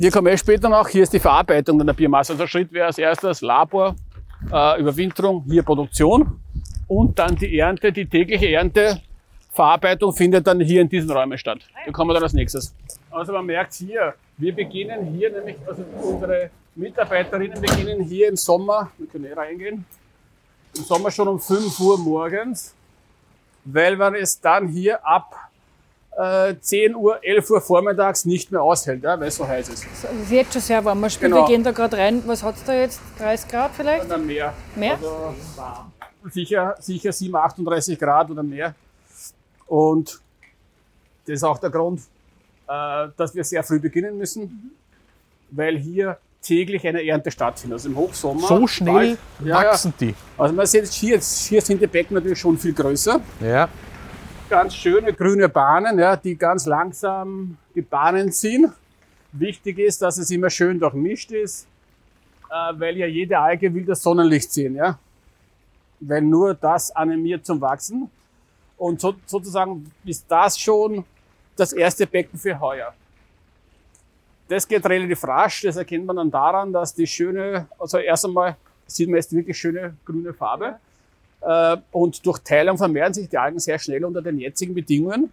Hier kommen wir später noch. Hier ist die Verarbeitung der Biomasse. Also Schritt wäre als erstes Labor, äh, Überwinterung, hier Produktion und dann die Ernte, die tägliche Ernte. Verarbeitung findet dann hier in diesen Räumen statt. Da kommen wir dann als nächstes. Also man merkt hier, wir beginnen hier nämlich, also unsere Mitarbeiterinnen beginnen hier im Sommer, wir können hier reingehen, im Sommer schon um 5 Uhr morgens, weil man es dann hier ab äh, 10 Uhr, 11 Uhr vormittags nicht mehr aushält, ja, weil es so heiß ist. Es ist jetzt schon sehr warm. Man spürt, Genau. wir gehen da gerade rein. Was hat's da jetzt? 30 Grad vielleicht? Dann mehr. Mehr? Also sicher, sicher 7, 38 Grad oder mehr. Und das ist auch der Grund, äh, dass wir sehr früh beginnen müssen, weil hier täglich eine Ernte stattfindet. Also im Hochsommer. So schnell bald- ja, ja. wachsen die. Also man sieht hier, hier sind die Becken natürlich schon viel größer. Ja. ganz schöne grüne Bahnen, ja, die ganz langsam die Bahnen ziehen. Wichtig ist, dass es immer schön durchmischt ist, äh, weil ja jede Alge will das Sonnenlicht sehen, ja. Weil nur das animiert zum Wachsen. Und so, sozusagen ist das schon das erste Becken für heuer. Das geht relativ rasch, das erkennt man dann daran, dass die schöne, also erst einmal sieht man jetzt wirklich schöne grüne Farbe. Äh, Und durch Teilung vermehren sich die Algen sehr schnell unter den jetzigen Bedingungen.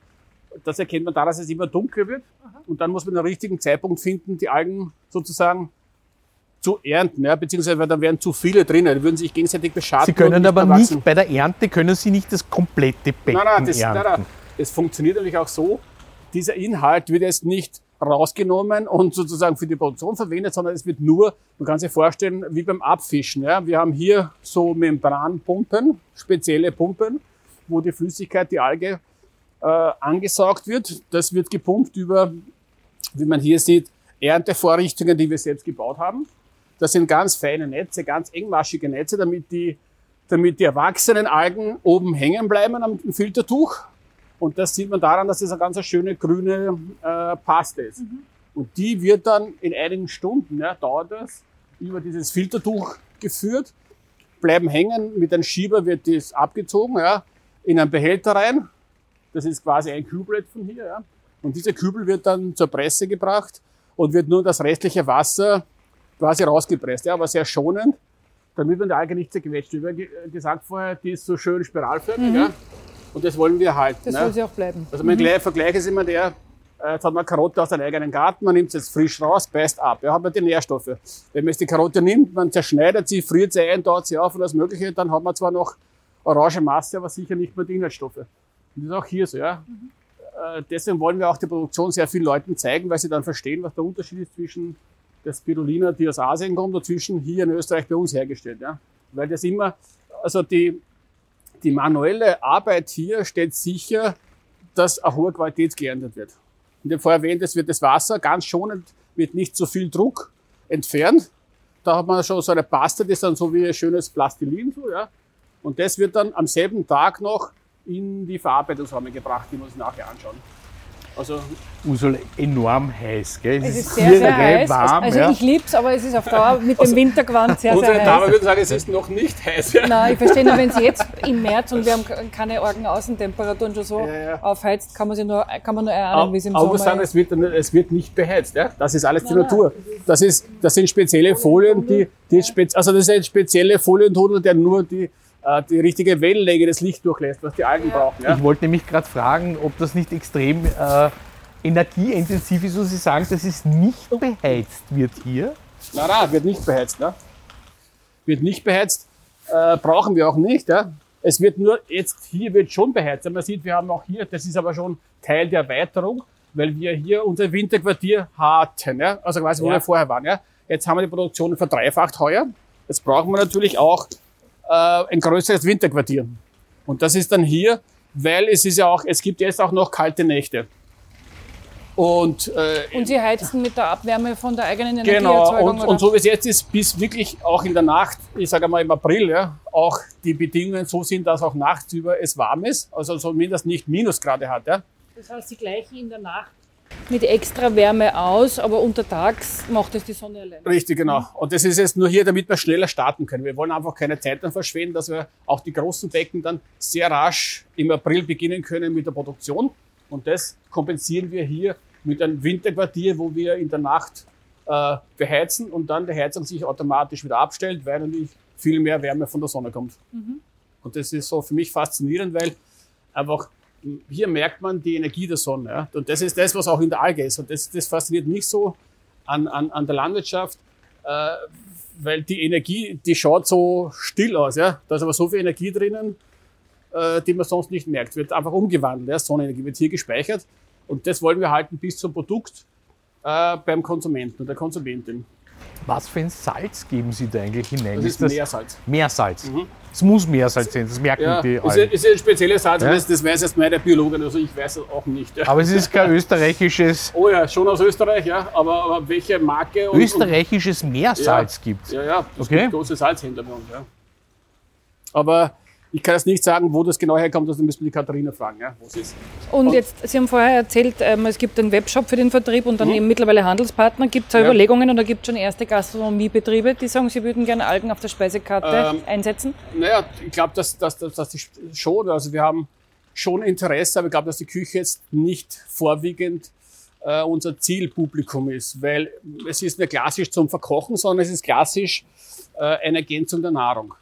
Das erkennt man daran, dass es immer dunkel wird. Und dann muss man den richtigen Zeitpunkt finden, die Algen sozusagen zu ernten, ja, beziehungsweise dann wären zu viele drinnen, die würden sich gegenseitig beschaden. Sie können und aber nicht, bei der Ernte können Sie nicht das komplette Becken Nein, nein, das, nein, ernten. nein. Es funktioniert natürlich auch so, dieser Inhalt wird jetzt nicht rausgenommen und sozusagen für die Produktion verwendet, sondern es wird nur, man kann sich vorstellen, wie beim Abfischen. Ja? Wir haben hier so Membranpumpen, spezielle Pumpen, wo die Flüssigkeit, die Alge, äh, angesaugt wird. Das wird gepumpt über, wie man hier sieht, Erntevorrichtungen, die wir selbst gebaut haben. Das sind ganz feine Netze, ganz engmaschige Netze, damit die, damit die erwachsenen Algen oben hängen bleiben am Filtertuch. Und das sieht man daran, dass das eine ganz schöne grüne äh, Paste ist. Und die wird dann in einigen Stunden, ja, dauert das, über dieses Filtertuch geführt, bleiben hängen. Mit einem Schieber wird das abgezogen, ja, in einen Behälter rein. Das ist quasi ein Kühlbrett von hier, ja. Und dieser Kübel wird dann zur Presse gebracht und wird nur das restliche Wasser quasi rausgepresst. Ja, aber sehr schonend, damit man die Alge nicht zerquetscht. Ich habe ge- gesagt vorher, die ist so schön spiralförmig. Ja? Und das wollen wir halten. Das ne? soll sie auch bleiben. Also mein mhm. Vergleich ist immer der, äh, jetzt hat man Karotte aus seinem eigenen Garten, man nimmt sie jetzt frisch raus, beißt ab, ja, hat man die Nährstoffe. Wenn man jetzt die Karotte nimmt, man zerschneidet sie, friert sie ein, taut sie auf und das Mögliche, dann hat man zwar noch orange Masse, aber sicher nicht mehr die Inhaltsstoffe. Und das ist auch hier so, ja. Äh, deswegen wollen wir auch die Produktion sehr vielen Leuten zeigen, weil sie dann verstehen, was der Unterschied ist zwischen der Spirulina, die aus Asien kommt, und zwischen hier in Österreich bei uns hergestellt, ja. Weil das immer, also die, die manuelle Arbeit hier stellt sicher, dass eine hohe Qualität geerntet wird. Ich habe vorher erwähnt, es wird das Wasser ganz schonend, wird nicht so viel Druck entfernt. Da hat man schon so eine Paste, das ist dann so wie ein schönes Plastilin, so, ja. Und das wird dann am selben Tag noch in die Verarbeitungsräume gebracht, die wir uns nachher anschauen. Also, Ursula, enorm heiß, gell? Es ist sehr, sehr irre heiß. warm. also ja. ich lieb's, aber es ist auf Dauer mit dem Wintergewand sehr, unsere sehr Dame heiß. würde sagen, es ist noch nicht heiß. Ja. Nein, ich verstehe nur, wenn es jetzt im März und wir haben keine argen Außentemperaturen schon so Ja, ja. aufheizt, kann man sich nur, kann man nur erahnen, wie es im muss Sommer sagen, ist. es wird, es wird nicht beheizt. Ja? Das ist alles die Nein, Natur. Das, ist, das sind spezielle Folien, die, die spez also das ist ein spezielle Folientunnel, der nur die, die richtige Wellenlänge des Licht durchlässt, was die Algen brauchen. Ja? Ich wollte nämlich gerade fragen, ob das nicht extrem äh, energieintensiv ist, wo Sie sagen, dass es nicht beheizt wird hier. Nein, nein, wird nicht beheizt. Ne? Wird nicht beheizt, äh, brauchen wir auch nicht. Ja? Es wird nur, jetzt hier wird schon beheizt. Man sieht, wir haben auch hier, das ist aber schon Teil der Erweiterung, weil wir hier unser Winterquartier hatten. Ja? Also quasi, wo Ja. wir vorher waren. Ja? Jetzt haben wir die Produktion verdreifacht heuer. Jetzt brauchen wir natürlich auch äh, ein größeres Winterquartier. Und das ist dann hier, weil es ist ja auch, es gibt jetzt auch noch kalte Nächte. Und äh, Und sie heizen mit der Abwärme von der eigenen Genau, Energieerzeugung. und, oder? und so wie es jetzt ist, bis wirklich auch in der Nacht, ich sage mal im April, ja, auch die Bedingungen so sind, dass auch nachts über es warm ist, also zumindest nicht Minusgrade hat. Ja. Das heißt, sie gleichen in der Nacht mit extra Wärme aus, aber untertags macht es die Sonne allein. Richtig, genau. Und das ist jetzt nur hier, damit wir schneller starten können. Wir wollen einfach keine Zeit dann verschwenden, dass wir auch die großen Becken dann sehr rasch im April beginnen können mit der Produktion. Und das kompensieren wir hier mit einem Winterquartier, wo wir in der Nacht äh, beheizen und dann die Heizung sich automatisch wieder abstellt, weil natürlich viel mehr Wärme von der Sonne kommt. Und das ist so für mich faszinierend, weil einfach hier merkt man die Energie der Sonne. Ja? Und das ist das, was auch in der Alge ist. Und das, das fasziniert mich so an, an, an der Landwirtschaft, äh, weil die Energie, die schaut so still aus. Ja? Da ist aber so viel Energie drinnen, äh, die man sonst nicht merkt. Wird einfach umgewandelt. Ja? Sonnenenergie wird hier gespeichert. Und das wollen wir halten bis zum Produkt äh, beim Konsumenten und der Konsumentin. Was für ein Salz geben Sie da eigentlich hinein? Das ist Meersalz. Meersalz. Es muss Meersalz sein, das merken Ja, die ist, alle. ist ein spezielles Salz, Ja? das, das weiß jetzt meine Biologin, also ich weiß es auch nicht. Ja. Aber es ist kein österreichisches, Oh ja, schon aus Österreich, ja. Aber, aber welche Marke und, österreichisches Meersalz gibt. Ja, ja, das Okay. gibt große Salzhändler bei uns, ja. Aber ich kann jetzt nicht sagen, wo das genau herkommt, also müssen wir die Katharina fragen, ja, wo es ist. Und jetzt, Sie haben vorher erzählt, ähm, es gibt einen Webshop für den Vertrieb und dann eben mittlerweile Handelspartner. Gibt es da Mhm. Ja. Überlegungen oder gibt es schon erste Gastronomiebetriebe, die sagen, sie würden gerne Algen auf der Speisekarte Ähm, einsetzen? Naja, ich glaube, dass, dass, dass, dass die schon, also wir haben schon Interesse, aber ich glaube, dass die Küche jetzt nicht vorwiegend äh, unser Zielpublikum ist, weil es ist nicht klassisch zum Verkochen, sondern es ist klassisch äh, eine Ergänzung der Nahrung.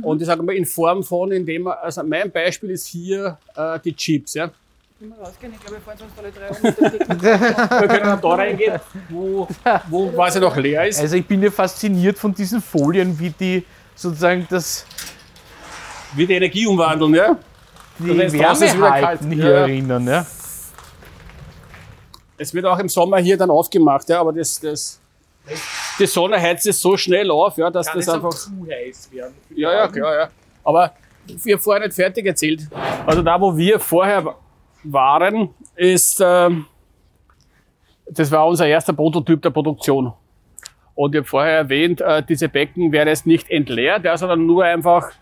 Und ich sage mal in Form von, indem man, also mein Beispiel ist hier äh, die Chips, ja. Ich glaube, wir fahren sonst alle drei um Wir können da reingehen, wo, wo quasi noch leer ist. Also ich bin ja fasziniert von diesen Folien, wie die sozusagen das, Wie die Energie umwandeln, ja. die Das heißt, draußen ist Wärme wieder halten kalt. hier Ja. erinnern. Ja? Es wird auch im Sommer hier dann aufgemacht, ja, aber das, das, die Sonne heizt es so schnell auf, ja, dass das einfach. zu heiß werden. Ja, ja, klar, ja. Aber wir haben vorher nicht fertig erzählt. Also da, wo wir vorher waren, ist, ähm, das war unser erster Prototyp der Produktion. Und ich habe vorher erwähnt, äh, diese Becken werden jetzt nicht entleert, ja, sondern nur einfach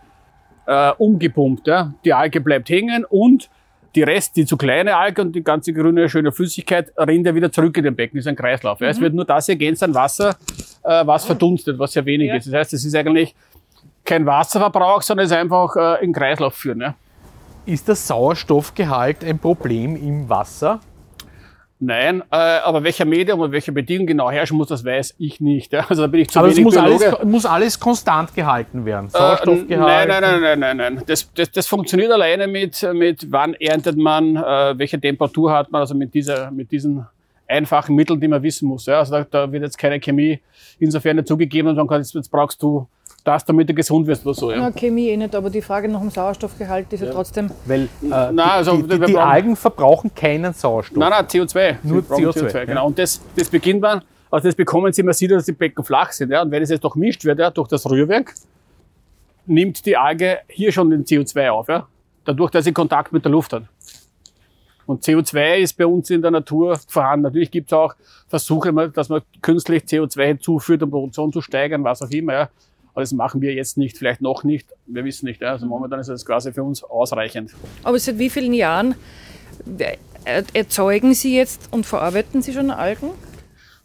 äh, umgepumpt. Ja. Die Alge bleibt hängen und die Rest, die zu kleine Alge und die ganze grüne, schöne Flüssigkeit rinnt ja wieder zurück in den Becken. Das ist ein Kreislauf. Ja. Es wird nur das ergänzt an Wasser, äh, was verdunstet, was sehr wenig Ja. ist. Das heißt, es ist eigentlich kein Wasserverbrauch, sondern es ist einfach äh, in Kreislauf führen. Ja. Ist der Sauerstoffgehalt ein Problem im Wasser? Nein, äh, aber welcher Medium und welche Bedingungen genau herrschen muss, das weiß ich nicht. Ja. Also da bin ich zu Aber es wenig muss Biologe. alles, muss alles konstant gehalten werden. Äh, Sauerstoffgehalt. Nein, nein, nein, nein, nein, nein. Das, das, das funktioniert alleine mit, mit wann erntet man, äh, welche Temperatur hat man, also mit, dieser, mit diesen einfachen Mitteln, die man wissen muss. Ja. Also da, da wird jetzt keine Chemie insofern nicht zugegeben und man kann, jetzt, jetzt brauchst du das, damit du gesund wirst oder so. Ja. Na, Chemie eh nicht, aber die Frage nach dem Sauerstoffgehalt ist ja, trotzdem. Weil äh, Nein, die, also die, die, die brauchen- Algen verbrauchen keinen Sauerstoff. Nein, nein, CO2. Nur Sie brauchen CO2, ja. Genau. Und das, das beginnt man, also das bekommen Sie, man sieht, dass die Becken flach sind. Ja. Und wenn es jetzt durchmischt wird, ja, durch das Rührwerk, nimmt die Alge hier schon den CO2 auf. Ja. Dadurch, dass sie Kontakt mit der Luft hat. Und CO2 ist bei uns in der Natur vorhanden. Natürlich gibt es auch Versuche, dass man künstlich CO2 hinzuführt, um Produktion zu steigern, was auch immer. Ja. Aber das machen wir jetzt nicht, vielleicht noch nicht. Wir wissen nicht. Ja. Also momentan ist das quasi für uns ausreichend. Aber seit wie vielen Jahren äh, erzeugen Sie jetzt und verarbeiten Sie schon Algen?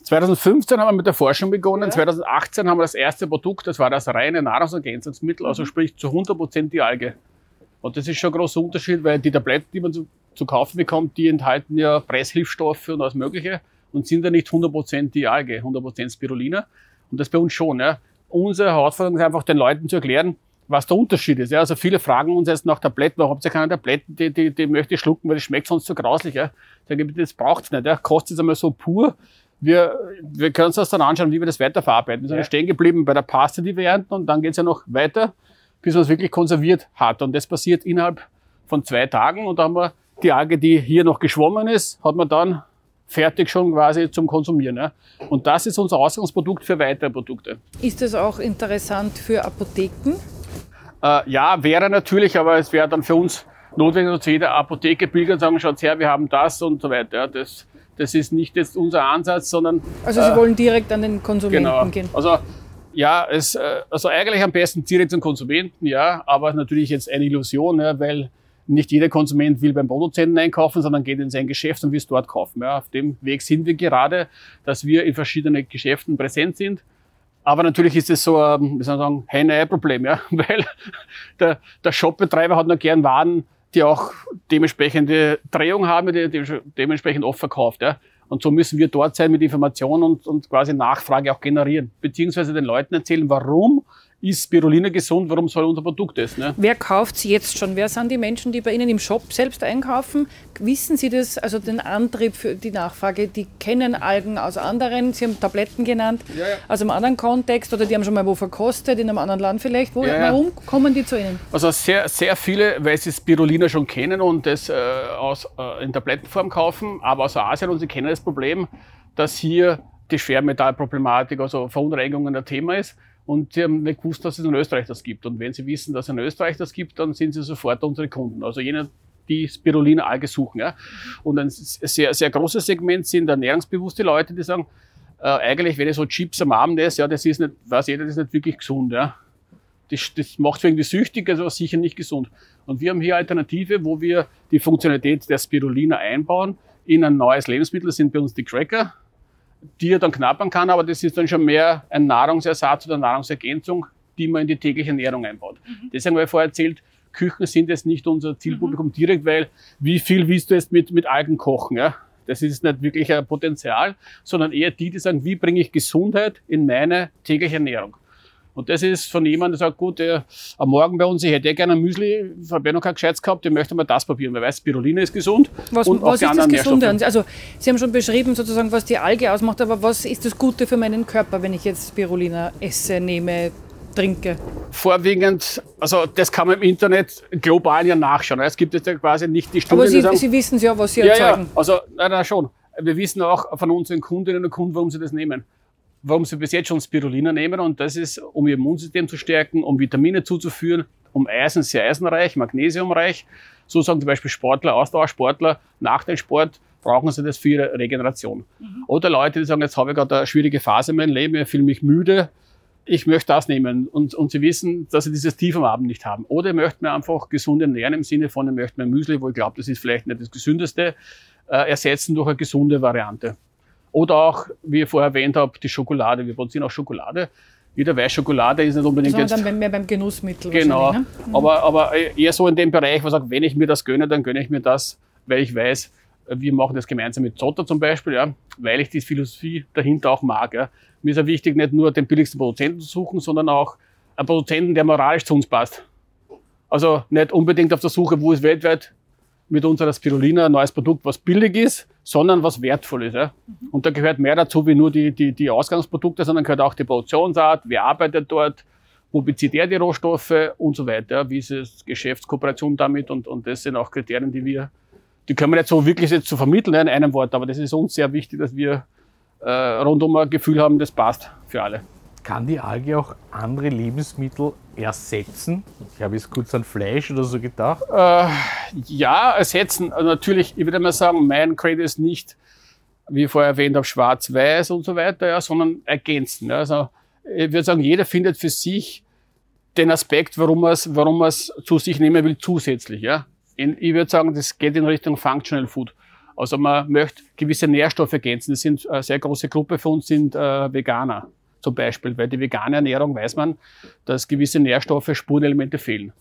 2015 haben wir mit der Forschung begonnen. 2018 haben wir das erste Produkt, das war das reine Nahrungsergänzungsmittel, also sprich zu 100% die Alge. Und das ist schon ein großer Unterschied, weil die Tabletten, die man zu, zu kaufen bekommt, die enthalten ja Presshilfstoffe und alles Mögliche und sind ja nicht 100% die Alge, 100% Spirulina. Und das bei uns schon. Ja. Unsere Herausforderung ist einfach, den Leuten zu erklären, was der Unterschied ist. Ja. Also viele fragen uns jetzt nach Tabletten, warum habt ihr keine Tabletten, die, die, die möchte ich schlucken, weil das schmeckt sonst so grauslich. Ja. Sag ich, das braucht's nicht. Ja. Kostet es einmal so pur. Wir, wir können uns das dann anschauen, wie wir das weiterverarbeiten. Wir sind ja. stehen geblieben bei der Paste, die wir ernten, und dann geht's ja noch weiter, bis man es wirklich konserviert hat. Und das passiert innerhalb von zwei Tagen. Und da haben wir die Alge, die hier noch geschwommen ist, hat man dann fertig schon quasi zum Konsumieren. Ja. Und das ist unser Ausgangsprodukt für weitere Produkte. Ist das auch interessant für Apotheken? Äh, ja, wäre natürlich, aber es wäre dann für uns notwendig, dass zu jeder Apotheke pilgern und sagen, schaut her, wir haben das und so weiter. Ja. Das, das ist nicht jetzt unser Ansatz, sondern Also Sie wollen direkt an den Konsumenten genau. gehen. Also ja, es, äh, also eigentlich am besten direkt zum Konsumenten, ja, aber natürlich jetzt eine Illusion, ja, weil nicht jeder Konsument will beim Produzenten einkaufen, sondern geht in sein Geschäft und will es dort kaufen. Ja. Auf dem Weg sind wir gerade, dass wir in verschiedenen Geschäften präsent sind. Aber natürlich ist es so ein, wie soll man sagen, Henne-Ei-Problem, ja, weil der, der Shopbetreiber hat noch gern Waren, die auch dementsprechende Drehung haben, die, die dementsprechend oft verkauft. Ja. Und so müssen wir dort sein mit Informationen und, und quasi Nachfrage auch generieren, beziehungsweise den Leuten erzählen, warum ist Spirulina gesund, warum soll unser Produkt essen. Ne? Wer kauft sie jetzt schon? Wer sind die Menschen, die bei Ihnen im Shop selbst einkaufen? Wissen Sie das, also den Antrieb für die Nachfrage? Die kennen Algen aus anderen, Sie haben Tabletten genannt, Ja, ja. aus einem anderen Kontext oder die haben schon mal wo verkostet, in einem anderen Land vielleicht. Wo, Ja. Warum kommen die zu Ihnen? Also sehr, sehr viele, weil sie Spirulina schon kennen und das äh, aus, äh, in Tablettenform kaufen, aber aus Asien und sie kennen das Problem, dass hier die Schwermetallproblematik, also Verunreinigungen ein Thema ist. Und sie haben nicht gewusst, dass es in Österreich das gibt. Und wenn sie wissen, dass es in Österreich das gibt, dann sind sie sofort unsere Kunden. Also jene, die Spirulina-Alge suchen. Ja. Und ein sehr, sehr großes Segment sind ernährungsbewusste Leute, die sagen, äh, eigentlich, wenn ich so Chips am Abend esse, ja, das ist nicht, weiß jeder, das ist nicht wirklich gesund. Ja. Das, das macht irgendwie süchtig, also sicher nicht gesund. Und wir haben hier Alternative, wo wir die Funktionalität der Spirulina einbauen in ein neues Lebensmittel. Das sind bei uns die Cracker, die er dann knappern kann, aber das ist dann schon mehr ein Nahrungsersatz oder Nahrungsergänzung, die man in die tägliche Ernährung einbaut. Deswegen habe ich vorher erzählt, Küchen sind jetzt nicht unser Zielpublikum direkt, weil wie viel willst du jetzt mit, mit Algen kochen? Ja? Das ist nicht wirklich ein Potenzial, sondern eher die, die sagen, wie bringe ich Gesundheit in meine tägliche Ernährung? Und das ist von jemandem, der sagt, gut, der, am Morgen bei uns, ich hätte gerne ein Müsli, ich habe ja noch kein Gescheites gehabt, ich möchte mal das probieren, weil weiß, Spirulina ist gesund. Was, und auch was die ist das Gesunde? Also Sie haben schon beschrieben, sozusagen, was die Alge ausmacht, aber was ist das Gute für meinen Körper, wenn ich jetzt Spirulina esse, nehme, trinke? Vorwiegend, also das kann man im Internet global ja nachschauen. Es gibt jetzt ja quasi nicht die Studien, Aber Sie, sagen, Sie wissen ja, was Sie ja, ja, erzeugen. also nein, nein, schon. Wir wissen auch von unseren Kundinnen und Kunden, warum sie das nehmen. Warum sie bis jetzt schon Spirulina nehmen und das ist, um ihr Immunsystem zu stärken, um Vitamine zuzuführen, um Eisen, sehr eisenreich, magnesiumreich. So sagen zum Beispiel Sportler, Ausdauersportler, nach dem Sport brauchen sie das für ihre Regeneration. Oder Leute, die sagen, jetzt habe ich gerade eine schwierige Phase in meinem Leben, ich fühle mich müde, ich möchte das nehmen und, und sie wissen, dass sie dieses Tief am Abend nicht haben. Oder ich möchte mir einfach gesund ernähren im Sinne von, ich möchte mir Müsli, wo ich glaube, das ist vielleicht nicht das Gesündeste, äh, ersetzen durch eine gesunde Variante. Oder auch, wie ich vorher erwähnt habe, die Schokolade. Wir produzieren auch Schokolade. Jeder weiß, Schokolade ist nicht unbedingt Sondern jetzt... dann mehr beim Genussmittel Genau. Ne? aber, aber eher so in dem Bereich, wo ich sage, wenn ich mir das gönne, dann gönne ich mir das, weil ich weiß, Wir machen das gemeinsam mit Zotter zum Beispiel, ja, weil ich die Philosophie dahinter auch mag. Ja. Mir ist ja wichtig, nicht nur den billigsten Produzenten zu suchen, sondern auch einen Produzenten, der moralisch zu uns passt. Also nicht unbedingt auf der Suche, wo es weltweit mit unserer Spirulina ein neues Produkt, was billig ist, sondern was wertvoll ist. Ja. Und da gehört mehr dazu wie nur die, die, die Ausgangsprodukte, sondern gehört auch die Produktionsart, wer arbeitet dort, wo bezieht er die Rohstoffe und so weiter, wie ist es Geschäftskooperation damit und, und das sind auch Kriterien, die wir, die können wir nicht so wirklich jetzt zu so vermitteln in einem Wort, aber das ist uns sehr wichtig, dass wir äh, rundum ein Gefühl haben, das passt für alle. Kann die Alge auch andere Lebensmittel ersetzen? Ich habe jetzt kurz an Fleisch oder so gedacht. Äh, ja, ersetzen. Also natürlich, ich würde mal sagen, mein Credo ist nicht, wie vorher erwähnt habe, schwarz-weiß und so weiter, ja, sondern ergänzen. Also ich würde sagen, jeder findet für sich den Aspekt, warum man es warum zu sich nehmen will, zusätzlich. Ja. Ich würde sagen, das geht in Richtung Functional Food. Also man möchte gewisse Nährstoffe ergänzen. Das sind eine sehr große Gruppe von uns sind äh, Veganer zum Beispiel. Weil die vegane Ernährung weiß man, dass gewisse Nährstoffe, Spurenelemente fehlen.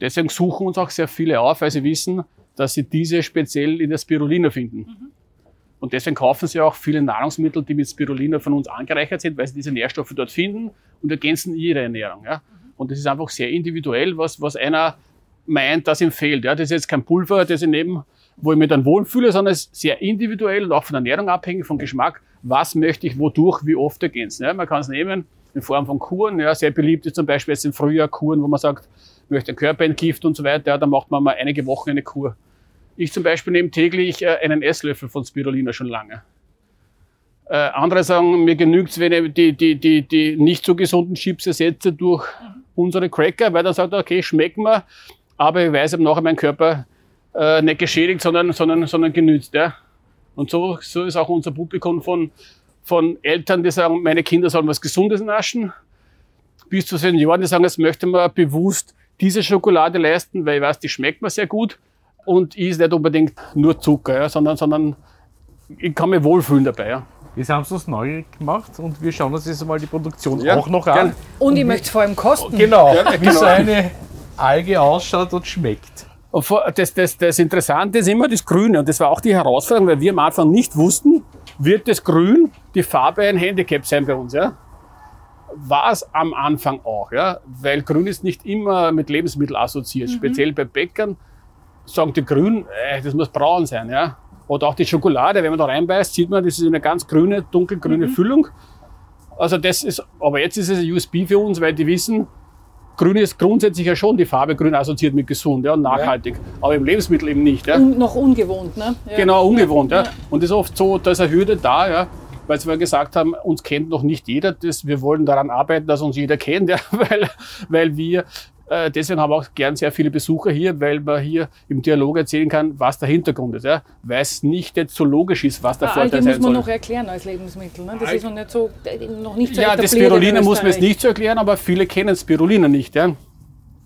Deswegen suchen uns auch sehr viele auf, weil sie wissen, dass sie diese speziell in der Spirulina finden. Mhm. Und deswegen kaufen sie auch viele Nahrungsmittel, die mit Spirulina von uns angereichert sind, weil sie diese Nährstoffe dort finden und ergänzen ihre Ernährung. Ja? Und das ist einfach sehr individuell, was, was einer meint, dass ihm fehlt. Ja? Das ist jetzt kein Pulver, das ich neben, wo ich mich dann wohlfühle, sondern es ist sehr individuell und auch von der Ernährung abhängig, vom Geschmack. Was möchte ich wodurch, wie oft ergänzen? Ja? Man kann es nehmen in Form von Kuren. Ja? Sehr beliebt ist zum Beispiel jetzt im Frühjahr Kuren, wo man sagt, möchte den Körper entgiften und so weiter. Ja, dann macht man mal einige Wochen eine Kur. Ich zum Beispiel nehme täglich äh, einen Esslöffel von Spirulina schon lange. Äh, andere sagen, mir genügt es, wenn ich die, die, die, die nicht so gesunden Chips ersetze durch unsere Cracker, weil dann sagt er, okay, schmeckt mir, aber ich weiß, ich habe nachher meinen Körper äh, nicht geschädigt, sondern, sondern, sondern genützt. Ja. Und so, so ist auch unser Publikum von, von Eltern, die sagen, meine Kinder sollen was Gesundes naschen, bis zu Senioren, die sagen, jetzt möchte man bewusst diese Schokolade leisten, weil ich weiß, die schmeckt mir sehr gut und ist nicht unbedingt nur Zucker, ja, sondern, sondern ich kann mich wohlfühlen dabei. Ja. Jetzt haben sie uns neugierig gemacht und wir schauen uns jetzt mal die Produktion ja, auch noch an. Und ich möchte es vor allem kosten. Genau, ja, wie genau. so eine Alge ausschaut und schmeckt. Das, das, das Interessante ist immer das Grüne und das war auch die Herausforderung, weil wir am Anfang nicht wussten, wird das Grün die Farbe ein Handicap sein bei uns. Ja? War es am Anfang auch, ja? weil Grün ist nicht immer mit Lebensmitteln assoziiert, mhm. speziell bei Bäckern sagen die Grün, äh, das muss braun sein. Ja? Oder auch die Schokolade, wenn man da reinbeißt, sieht man, das ist eine ganz grüne, dunkelgrüne mhm. Füllung. Also das ist, aber jetzt ist es ein USB für uns, weil die wissen, Grün ist grundsätzlich ja schon die Farbe grün assoziiert mit gesund ja, und nachhaltig, ja. aber im Lebensmittel eben nicht. Ja. Un noch ungewohnt, ne? Ja. Genau, ungewohnt. Ja. Und das ist oft so, da ist eine Hürde da, ja, weil wir gesagt haben, uns kennt noch nicht jeder. Das, wir wollen daran arbeiten, dass uns jeder kennt, ja, weil, weil wir äh, deswegen haben wir auch gern sehr viele Besucher hier, weil man hier im Dialog erzählen kann, was der Hintergrund ist. Ja? Weil es nicht jetzt so logisch ist, was der ah, Vorteil sein soll. Das muss man noch erklären als Lebensmittel. Ne? Das Al ist noch nicht so, noch nicht so Ja, das Spirulina muss man jetzt nicht so erklären, aber viele kennen Spirulina nicht. Ja?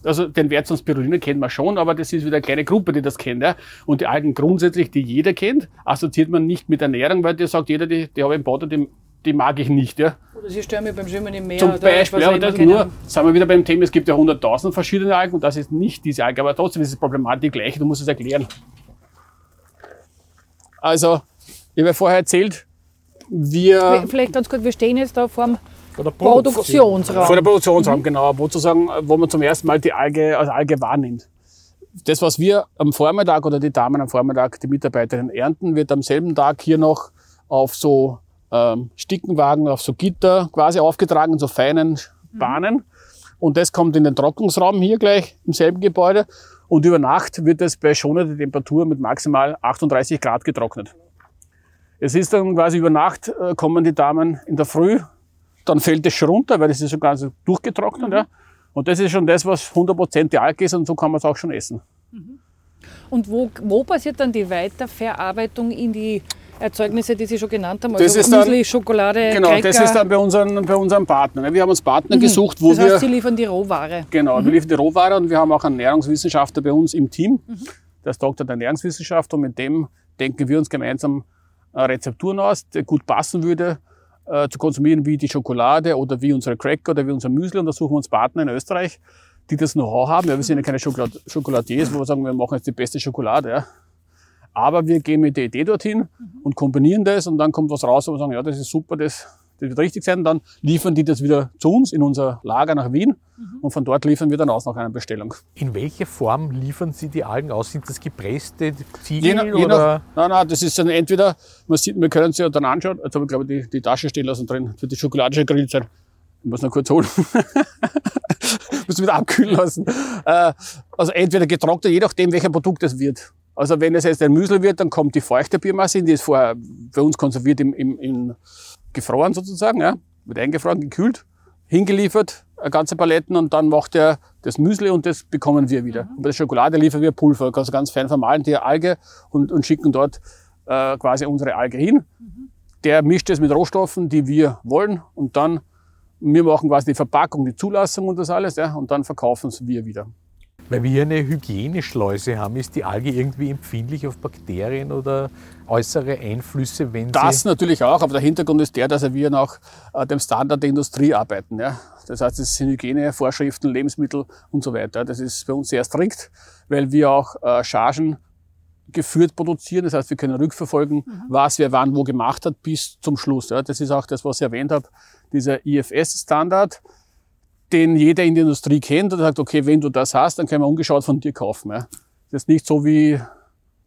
Also den Wert von Spirulina kennt man schon, aber das ist wieder eine kleine Gruppe, die das kennt. Ja? Und die Algen grundsätzlich, die jeder kennt, assoziiert man nicht mit Ernährung, weil der sagt jeder, die, die habe ich im Bad, die die mag ich nicht. Ja. Oder sie stören mich beim Schwimmen im Meer. Zum Beispiel, ja, das nur, sagen wir wieder beim Thema, es gibt ja 100.000 verschiedene Algen und das ist nicht diese Alge, aber trotzdem ist die Problematik gleich, du musst es erklären. Also, ich habe ja vorher erzählt, wir... Vielleicht ganz kurz, wir stehen jetzt da vor dem Produktionsraum. Vor der Produktionsraum, mhm. genau, wo, sozusagen, wo man zum ersten Mal die Alge als Alge wahrnimmt. Das, was wir am Vormittag oder die Damen am Vormittag, die Mitarbeiterinnen ernten, wird am selben Tag hier noch auf so ähm, Stickenwagen auf so Gitter quasi aufgetragen, so feinen Bahnen. Und das kommt in den Trocknungsraum hier gleich im selben Gebäude. Und über Nacht wird es bei schonender Temperatur mit maximal 38 Grad getrocknet. Es ist dann quasi über Nacht äh, kommen die Damen in der Früh, dann fällt es schon runter, weil es ist schon ganz durchgetrocknet. Mhm. Ja. Und das ist schon das, was 100% die Alge ist und so kann man es auch schon essen. Mhm. Und wo, wo passiert dann die Weiterverarbeitung in die Erzeugnisse, die Sie schon genannt haben, also das ist Müsli, dann, Schokolade, Genau, Cracker. das ist dann bei unseren, bei unseren Partnern. Wir haben uns Partner mhm. gesucht, wo das heißt, wir... Sie liefern die Rohware. Genau, mhm. wir liefern die Rohware und wir haben auch einen Ernährungswissenschaftler bei uns im Team. Mhm. Der ist Doktor der Ernährungswissenschaft und mit dem denken wir uns gemeinsam äh, Rezepturen aus, die gut passen würde äh, zu konsumieren, wie die Schokolade oder wie unsere Cracker oder wie unser Müsli. Und da suchen wir uns Partner in Österreich, die das Know-how haben. Ja, wir sind ja keine Schokolad Schokoladiers, wo wir sagen, wir machen jetzt die beste Schokolade. Ja. Aber wir gehen mit der Idee dorthin und kombinieren das und dann kommt was raus, wo wir sagen, ja, das ist super, das, das wird richtig sein. Und dann liefern die das wieder zu uns in unser Lager nach Wien und von dort liefern wir dann aus nach einer Bestellung. In welcher Form liefern Sie die Algen aus? Sind das gepresste Je Ziegel nach, je oder? nach, nein, nein, das ist dann entweder, man sieht, wir können es ja dann anschauen, jetzt habe ich glaube ich die, die Tasche stehen lassen drin, das wird die Schokolade schon gegrillt sein. Ich muss noch kurz holen. muss wieder abkühlen lassen. Äh, also entweder getrocknet, je nachdem, welcher Produkt es wird. Also wenn es jetzt ein Müsli wird, dann kommt die feuchte Biomasse hin, die ist vorher bei uns konserviert im, im, im gefroren sozusagen, ja, wird eingefroren, gekühlt, hingeliefert, eine ganze Paletten und dann macht er das Müsli und das bekommen wir wieder. Und bei der Schokolade liefern wir Pulver, also ganz fein vermahlen die Alge und, und schicken dort äh, quasi unsere Alge hin. Der mischt es mit Rohstoffen, die wir wollen und dann wir machen quasi die Verpackung, die Zulassung und das alles, ja, und dann verkaufen es wir wieder. Weil wir hier eine Hygieneschleuse haben, ist die Alge irgendwie empfindlich auf Bakterien oder äußere Einflüsse, wenn Das sie... natürlich auch, aber der Hintergrund ist der, dass wir nach äh, dem Standard der Industrie arbeiten. Ja. Das heißt, es sind Hygienevorschriften, Lebensmittel und so weiter. Das ist bei uns sehr strikt, weil wir auch äh, Chargen geführt produzieren. Das heißt, wir können rückverfolgen, was wer wann wo gemacht hat, bis zum Schluss. Ja. Das ist auch das, was ich erwähnt habe, dieser IFS-Standard, den jeder in der Industrie kennt und sagt, okay, wenn du das hast, dann können wir ungeschaut von dir kaufen. Ja. Das ist nicht so wie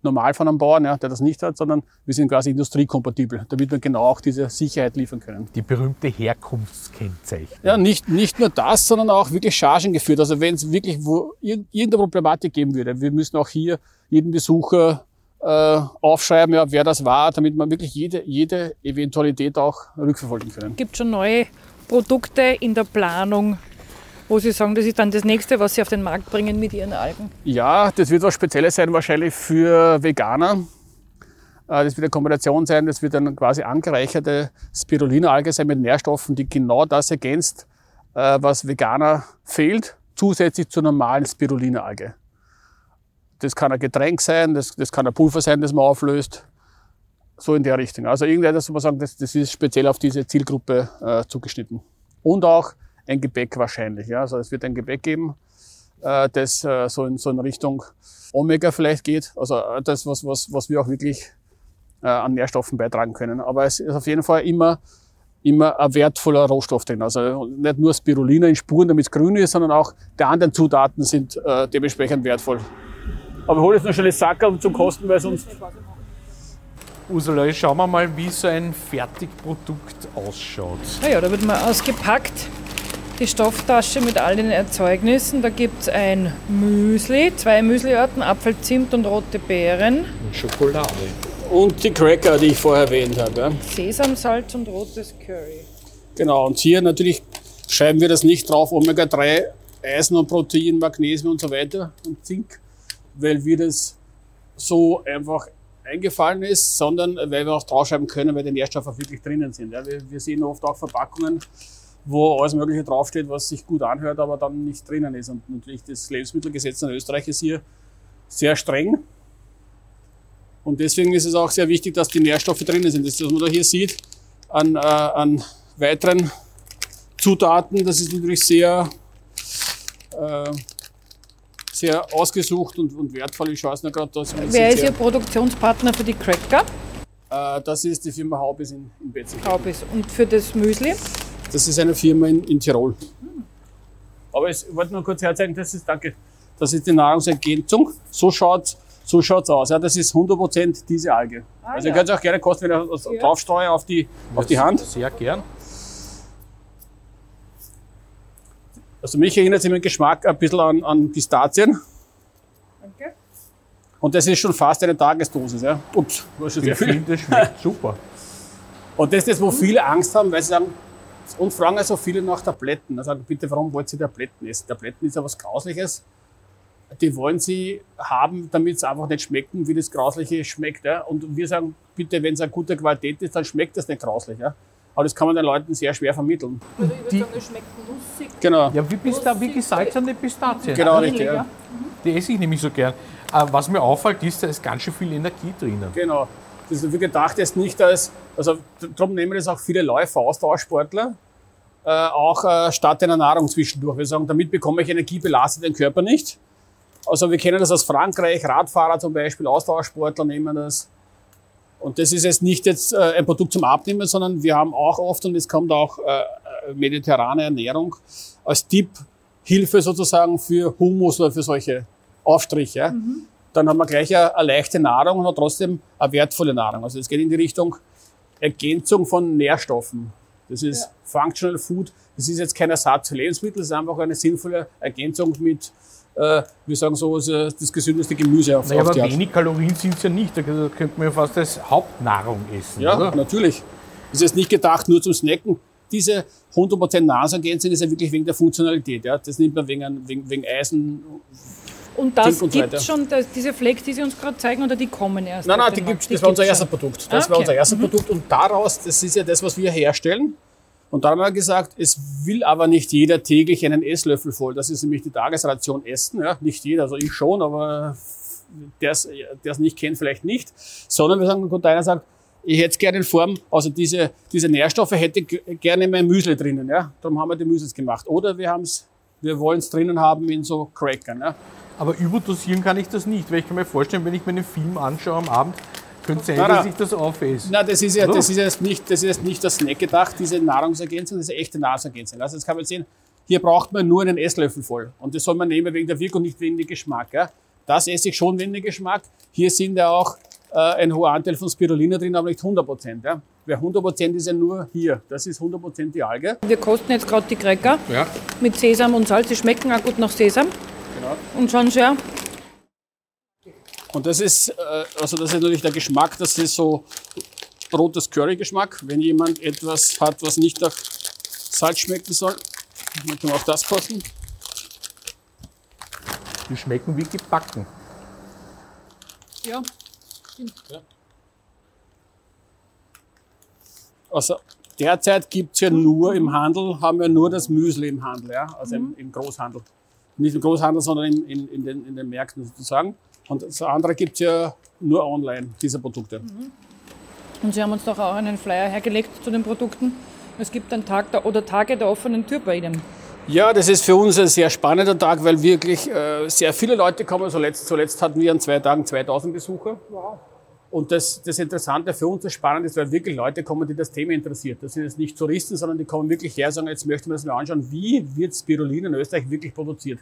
normal von einem Bauern, ja, der das nicht hat, sondern wir sind quasi industriekompatibel, damit wir genau auch diese Sicherheit liefern können. Die berühmte Herkunftskennzeichnung. Ja, nicht, nicht nur das, sondern auch wirklich Chargen geführt. Also wenn es wirklich wo ir- irgendeine Problematik geben würde, wir müssen auch hier jeden Besucher äh, aufschreiben, ja, wer das war, damit wir wirklich jede, jede Eventualität auch rückverfolgen können. Gibt schon neue Produkte in der Planung, wo Sie sagen, das ist dann das nächste, was Sie auf den Markt bringen mit Ihren Algen? Ja, das wird was Spezielles sein, wahrscheinlich für Veganer. Äh, Das wird eine Kombination sein, das wird eine quasi angereicherte Spirulina-Alge sein mit Nährstoffen, die genau das ergänzt, äh, was Veganer fehlt, zusätzlich zur normalen Spirulina-Alge. Das kann ein Getränk sein, das, das kann ein Pulver sein, das man auflöst. So in der Richtung. Also irgendetwas, wo man sagen, das, das ist speziell auf diese Zielgruppe äh, zugeschnitten. Und auch ein Gebäck wahrscheinlich. Ja? Also es wird ein Gebäck geben, äh, das äh, so, in, so in Richtung Omega vielleicht geht. Also äh, das, was, was, was wir auch wirklich äh, an Nährstoffen beitragen können. Aber es ist auf jeden Fall immer, immer ein wertvoller Rohstoff drin. Also nicht nur Spirulina in Spuren, damit es grün ist, sondern auch die anderen Zutaten sind äh, dementsprechend wertvoll. Aber ich hole jetzt noch schnell das Sackerl zum Kosten, weil sonst... Ursula, jetzt schauen wir mal, wie so ein Fertigprodukt ausschaut. Naja, da wird mal ausgepackt die Stofftasche mit all den Erzeugnissen. Da gibt es ein Müsli, zwei Müsliarten, Apfel, Zimt und rote Beeren, Und Schokolade. Und die Cracker, die ich vorher erwähnt habe. Ja. Sesamsalz und rotes Curry. Genau, und hier natürlich schreiben wir das nicht drauf, Omega-3, Eisen und Protein, Magnesium und so weiter und Zink, weil wir das so einfach eingefallen ist, sondern weil wir auch draufschreiben können, weil die Nährstoffe auch wirklich drinnen sind. Ja, wir, wir sehen oft auch Verpackungen, wo alles Mögliche draufsteht, was sich gut anhört, aber dann nicht drinnen ist. Und natürlich das Lebensmittelgesetz in Österreich ist hier sehr streng. Und deswegen ist es auch sehr wichtig, dass die Nährstoffe drinnen sind. Das, was man da hier sieht, an, äh, an weiteren Zutaten, das ist natürlich sehr, äh, sehr ausgesucht und, und wertvoll. Ich schaue es nur gerade, dass man Wer ist Ihr Produktionspartner für die Cracker? äh, Das ist die Firma Haubis in, in Betzig. Taubis. Und für das Müsli? Das ist eine Firma in, in Tirol. Aber ich wollte nur kurz herzeigen, das ist, danke, das ist die Nahrungsergänzung. So schaut so schaut's aus. Ja, das ist 100% diese Alge. also ihr ja. könnt es auch gerne kosten, wenn ich das Ja. draufstreue auf die, auf die Hand. Sehr gern. Also mich erinnert es im Geschmack ein bisschen an, an Pistazien. Danke. Und das ist schon fast eine Tagesdosis. Ja. Ups, war schon sehr Ich viel. finde, das schmeckt super. Und das ist das, wo viele Angst haben, weil sie sagen, und fragen also viele nach Tabletten. Da sagen, bitte, warum wollt ihr Tabletten essen? Tabletten ist ja was Grausliches. Die wollen sie haben, damit es einfach nicht schmecken, wie das Grausliche schmeckt. Ja? Und wir sagen, bitte, wenn es eine gute Qualität ist, dann schmeckt das nicht grauslich. Ja? Aber das kann man den Leuten sehr schwer vermitteln. Also ich würde Die- sagen, das schmeckt nussig. Genau. Ja, wie, Pista wie gesalzene Pistazien. Genau, richtig. Ja. Die esse ich nämlich so gern. Äh, Was mir auffällt, ist, da ist ganz schön viel Energie drinnen. Genau. Das ist gedacht, jetzt nicht als, also darum nehmen das auch viele Läufer, Ausdauersportler, äh, auch äh, statt einer Nahrung zwischendurch. Wir sagen, damit bekomme ich Energie, belaste den Körper nicht. Also wir kennen das aus Frankreich, Radfahrer zum Beispiel, Ausdauersportler nehmen das. Und das ist jetzt nicht jetzt äh, ein Produkt zum Abnehmen, sondern wir haben auch oft, und es kommt auch äh, mediterrane Ernährung als Tipp, Hilfe sozusagen für Humus oder für solche Aufstriche. Mhm. Dann haben wir gleich eine, eine leichte Nahrung und hat trotzdem eine wertvolle Nahrung. Also es geht in die Richtung Ergänzung von Nährstoffen. Das ist ja. Functional Food. Das ist jetzt kein Ersatz für Lebensmittel, das ist einfach eine sinnvolle Ergänzung mit, äh, wir sagen so, das gesündeste Gemüse auf, naja, auf aber wenig Kalorien sind es ja nicht. Da könnte man ja fast als Hauptnahrung essen. Ja, oder? natürlich. Das ist jetzt nicht gedacht nur zum Snacken. Diese 100% Nasergänse ist ja wirklich wegen der Funktionalität. Ja. Das nimmt man wegen, wegen, wegen Eisen, und das gibt es schon, das, diese Flex, die Sie uns gerade zeigen, oder die kommen erst? Nein, nein, die gibt's, das war unser erstes Produkt. Das ah, okay. war unser erstes mhm. Produkt und daraus, das ist ja das, was wir herstellen. Und da haben wir gesagt, es will aber nicht jeder täglich einen Esslöffel voll. Das ist nämlich die Tagesration Essen. Ja, nicht jeder, also ich schon, aber der es nicht kennt, vielleicht nicht. Sondern wir sagen, der Container sagt, ich hätte es gerne in Form, also diese, diese Nährstoffe hätte ich gerne in meinem Müsli drinnen. Ja? Darum haben wir die Müslis gemacht. Oder wir haben es, wir wollen es drinnen haben in so Crackern. Ja? Aber überdosieren kann ich das nicht, weil ich kann mir vorstellen, wenn ich mir einen Film anschaue am Abend, könnte sein, dass ich das aufesse. Nein, das ist ja, das ist jetzt nicht, das ist jetzt nicht das Snack gedacht, diese Nahrungsergänzung, das ist eine echte Nahrungsergänzung. Also jetzt kann man sehen, hier braucht man nur einen Esslöffel voll. Und das soll man nehmen wegen der Wirkung, nicht wegen dem Geschmack. Ja. Das esse ich schon wegen dem Geschmack. Hier sind ja auch äh, ein hoher Anteil von Spirulina drin, aber nicht 100 Prozent. Ja. Wer 100 Prozent ist ja nur hier. Das ist 100 Prozent die Alge. Wir kosten jetzt gerade die Cracker ja. mit Sesam und Salz. Die schmecken auch gut nach Sesam. Genau. Und schon sehr. Und das ist, äh, also das ist natürlich der Geschmack, das ist so rotes Curry-Geschmack. Wenn jemand etwas hat, was nicht nach Salz schmecken soll, dann kann man auch das kosten. Die schmecken wie gebacken. Ja. ja. Also derzeit gibt es ja nur im Handel, haben wir nur das Müsli im Handel, ja, also mhm. im, im Großhandel nicht im Großhandel, sondern in, in, in, den, in den Märkten sozusagen. Und das andere gibt es ja nur online, diese Produkte. Mhm. Und Sie haben uns doch auch einen Flyer hergelegt zu den Produkten. Es gibt einen Tag der, oder Tage der offenen Tür bei Ihnen. Ja, das ist für uns ein sehr spannender Tag, weil wirklich äh, sehr viele Leute kommen. Zuletzt, zuletzt hatten wir an zwei Tagen 2000 Besucher. Wow. Und das, das Interessante für uns, das Spannende ist, weil wirklich Leute kommen, die das Thema interessiert. Das sind jetzt nicht Touristen, sondern die kommen wirklich her und sagen, jetzt möchten wir das mal anschauen, wie wird Spirulina in Österreich wirklich produziert.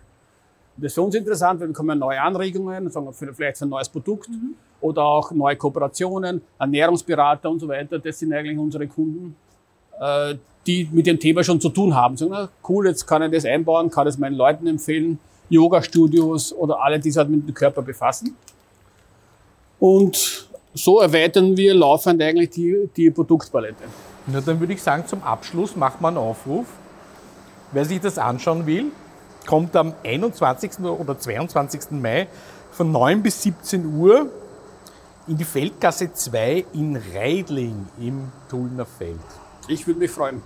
Und das ist für uns interessant, weil wir bekommen neue Anregungen, sagen wir vielleicht für ein neues Produkt mhm. oder auch neue Kooperationen, Ernährungsberater und so weiter. Das sind eigentlich unsere Kunden, äh, die mit dem Thema schon zu tun haben. Sagen, na, cool, jetzt kann ich das einbauen, kann das meinen Leuten empfehlen, Yoga-Studios oder alle, die sich halt mit dem Körper befassen. Und so erweitern wir laufend eigentlich die, die Produktpalette. Na, dann würde ich sagen, zum Abschluss macht man einen Aufruf. Wer sich das anschauen will, kommt am 21. oder 22. Mai von 9 bis 17 Uhr in die Feldgasse 2 in Reidling im Tullner Feld. Ich würde mich freuen.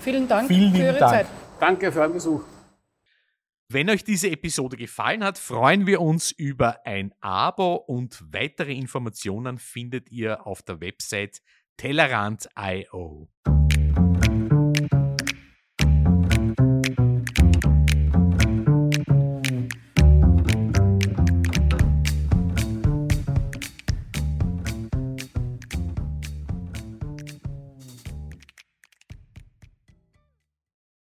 Vielen Dank Vielen für Ihre Dank. Zeit. Danke für euren Besuch. Wenn euch diese Episode gefallen hat, freuen wir uns über ein Abo und weitere Informationen findet ihr auf der Website tellerant.io.